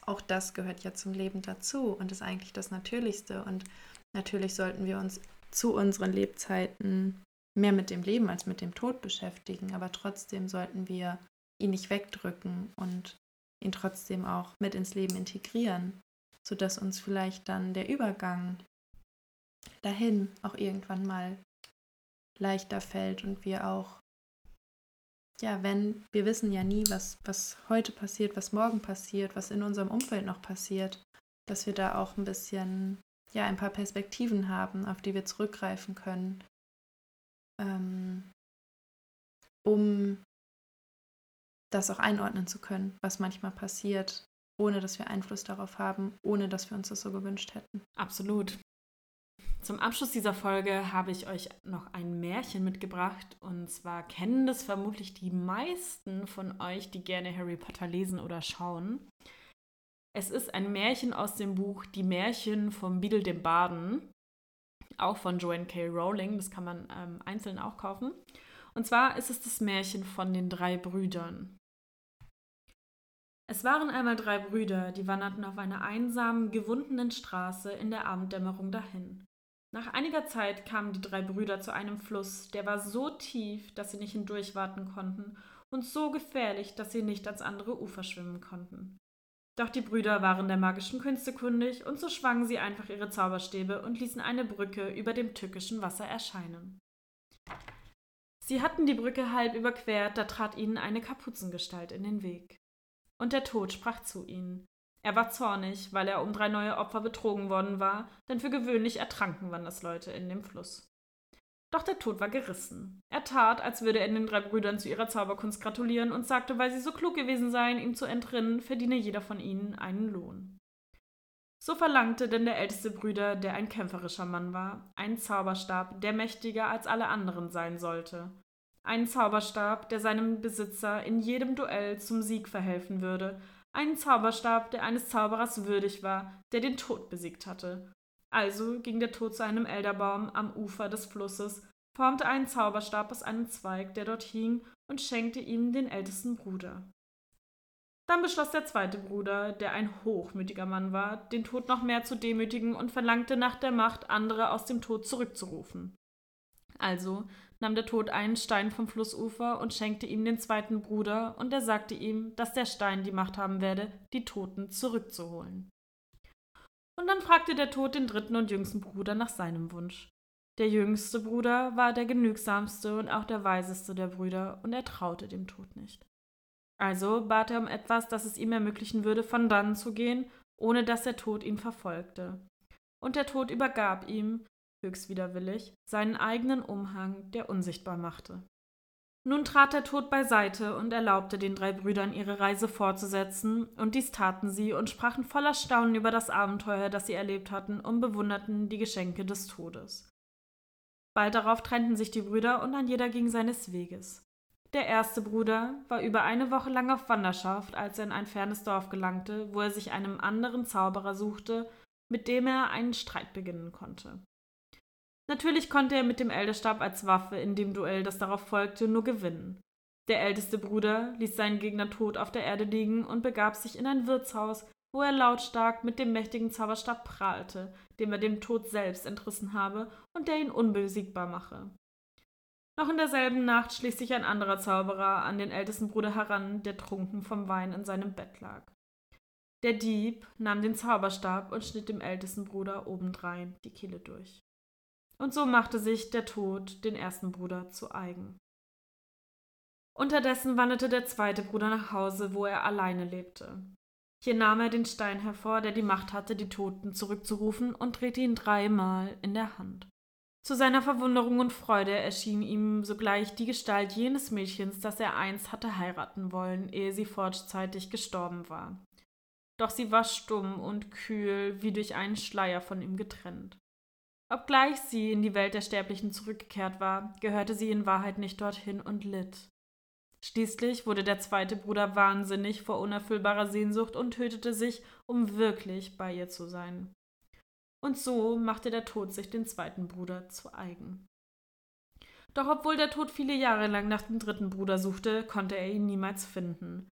auch das gehört ja zum Leben dazu und ist eigentlich das Natürlichste. Und natürlich sollten wir uns zu unseren Lebzeiten mehr mit dem Leben als mit dem Tod beschäftigen, aber trotzdem sollten wir ihn nicht wegdrücken und ihn trotzdem auch mit ins Leben integrieren, sodass uns vielleicht dann der Übergang dahin auch irgendwann mal leichter fällt und wir auch, ja, wenn, wir wissen ja nie, was, was heute passiert, was morgen passiert, was in unserem Umfeld noch passiert, dass wir da auch ein bisschen, ja, ein paar Perspektiven haben, auf die wir zurückgreifen können, ähm, um das auch einordnen zu können, was manchmal passiert, ohne dass wir Einfluss darauf haben, ohne dass wir uns das so gewünscht hätten. Absolut. Zum Abschluss dieser Folge habe ich euch noch ein Märchen mitgebracht. Und zwar kennen das vermutlich die meisten von euch, die gerne Harry Potter lesen oder schauen. Es ist ein Märchen aus dem Buch Die Märchen vom Beadle dem Baden, auch von Joanne K. Rowling. Das kann man ähm, einzeln auch kaufen. Und zwar ist es das Märchen von den drei Brüdern. Es waren einmal drei Brüder, die wanderten auf einer einsamen, gewundenen Straße in der Abenddämmerung dahin. Nach einiger Zeit kamen die drei Brüder zu einem Fluss, der war so tief, dass sie nicht hindurchwarten konnten, und so gefährlich, dass sie nicht ans andere Ufer schwimmen konnten. Doch die Brüder waren der magischen Künste kundig, und so schwangen sie einfach ihre Zauberstäbe und ließen eine Brücke über dem tückischen Wasser erscheinen. Sie hatten die Brücke halb überquert, da trat ihnen eine Kapuzengestalt in den Weg. Und der Tod sprach zu ihnen. Er war zornig, weil er um drei neue Opfer betrogen worden war, denn für gewöhnlich ertranken Wandersleute in dem Fluss. Doch der Tod war gerissen. Er tat, als würde er den drei Brüdern zu ihrer Zauberkunst gratulieren und sagte, weil sie so klug gewesen seien, ihm zu entrinnen, verdiene jeder von ihnen einen Lohn. So verlangte denn der älteste Brüder, der ein kämpferischer Mann war, einen Zauberstab, der mächtiger als alle anderen sein sollte. Einen Zauberstab, der seinem Besitzer in jedem Duell zum Sieg verhelfen würde, einen Zauberstab, der eines Zauberers würdig war, der den Tod besiegt hatte. Also ging der Tod zu einem Elderbaum am Ufer des Flusses, formte einen Zauberstab aus einem Zweig, der dort hing, und schenkte ihm den ältesten Bruder. Dann beschloss der zweite Bruder, der ein hochmütiger Mann war, den Tod noch mehr zu demütigen und verlangte nach der Macht, andere aus dem Tod zurückzurufen. Also nahm der Tod einen Stein vom Flussufer und schenkte ihm den zweiten Bruder, und er sagte ihm, dass der Stein die Macht haben werde, die Toten zurückzuholen. Und dann fragte der Tod den dritten und jüngsten Bruder nach seinem Wunsch. Der jüngste Bruder war der genügsamste und auch der weiseste der Brüder, und er traute dem Tod nicht. Also bat er um etwas, das es ihm ermöglichen würde, von dannen zu gehen, ohne dass der Tod ihn verfolgte. Und der Tod übergab ihm, höchst widerwillig, seinen eigenen Umhang, der unsichtbar machte. Nun trat der Tod beiseite und erlaubte den drei Brüdern ihre Reise fortzusetzen, und dies taten sie und sprachen voller Staunen über das Abenteuer, das sie erlebt hatten, und bewunderten die Geschenke des Todes. Bald darauf trennten sich die Brüder und ein jeder ging seines Weges. Der erste Bruder war über eine Woche lang auf Wanderschaft, als er in ein fernes Dorf gelangte, wo er sich einem anderen Zauberer suchte, mit dem er einen Streit beginnen konnte. Natürlich konnte er mit dem Elderstab als Waffe in dem Duell, das darauf folgte, nur gewinnen. Der älteste Bruder ließ seinen Gegner tot auf der Erde liegen und begab sich in ein Wirtshaus, wo er lautstark mit dem mächtigen Zauberstab prahlte, dem er dem Tod selbst entrissen habe und der ihn unbesiegbar mache. Noch in derselben Nacht schließt sich ein anderer Zauberer an den ältesten Bruder heran, der trunken vom Wein in seinem Bett lag. Der Dieb nahm den Zauberstab und schnitt dem ältesten Bruder obendrein die Kehle durch. Und so machte sich der Tod den ersten Bruder zu eigen. Unterdessen wanderte der zweite Bruder nach Hause, wo er alleine lebte. Hier nahm er den Stein hervor, der die Macht hatte, die Toten zurückzurufen, und drehte ihn dreimal in der Hand. Zu seiner Verwunderung und Freude erschien ihm sogleich die Gestalt jenes Mädchens, das er einst hatte heiraten wollen, ehe sie vorzeitig gestorben war. Doch sie war stumm und kühl, wie durch einen Schleier von ihm getrennt. Obgleich sie in die Welt der Sterblichen zurückgekehrt war, gehörte sie in Wahrheit nicht dorthin und litt. Schließlich wurde der zweite Bruder wahnsinnig vor unerfüllbarer Sehnsucht und tötete sich, um wirklich bei ihr zu sein und so machte der Tod sich den zweiten Bruder zu eigen. Doch obwohl der Tod viele Jahre lang nach dem dritten Bruder suchte, konnte er ihn niemals finden.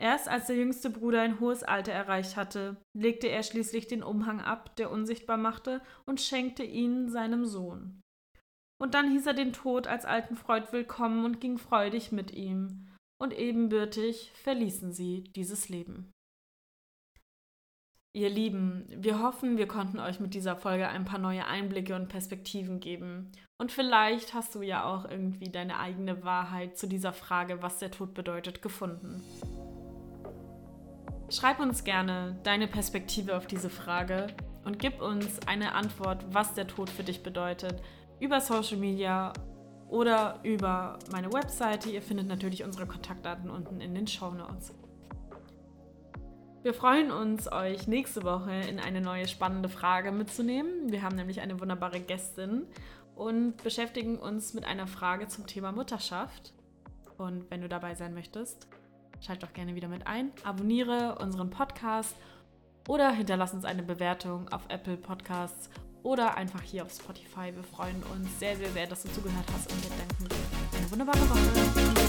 Erst als der jüngste Bruder ein hohes Alter erreicht hatte, legte er schließlich den Umhang ab, der unsichtbar machte, und schenkte ihn seinem Sohn. Und dann hieß er den Tod als alten Freund willkommen und ging freudig mit ihm, und ebenbürtig verließen sie dieses Leben. Ihr Lieben, wir hoffen, wir konnten euch mit dieser Folge ein paar neue Einblicke und Perspektiven geben. Und vielleicht hast du ja auch irgendwie deine eigene Wahrheit zu dieser Frage, was der Tod bedeutet, gefunden. Schreib uns gerne deine Perspektive auf diese Frage und gib uns eine Antwort, was der Tod für dich bedeutet, über Social Media oder über meine Webseite. Ihr findet natürlich unsere Kontaktdaten unten in den Show Notes. Wir freuen uns, euch nächste Woche in eine neue spannende Frage mitzunehmen. Wir haben nämlich eine wunderbare Gästin und beschäftigen uns mit einer Frage zum Thema Mutterschaft. Und wenn du dabei sein möchtest, schalt doch gerne wieder mit ein, abonniere unseren Podcast oder hinterlass uns eine Bewertung auf Apple Podcasts oder einfach hier auf Spotify. Wir freuen uns sehr, sehr, sehr, dass du zugehört hast und wir danken dir. Eine wunderbare Woche.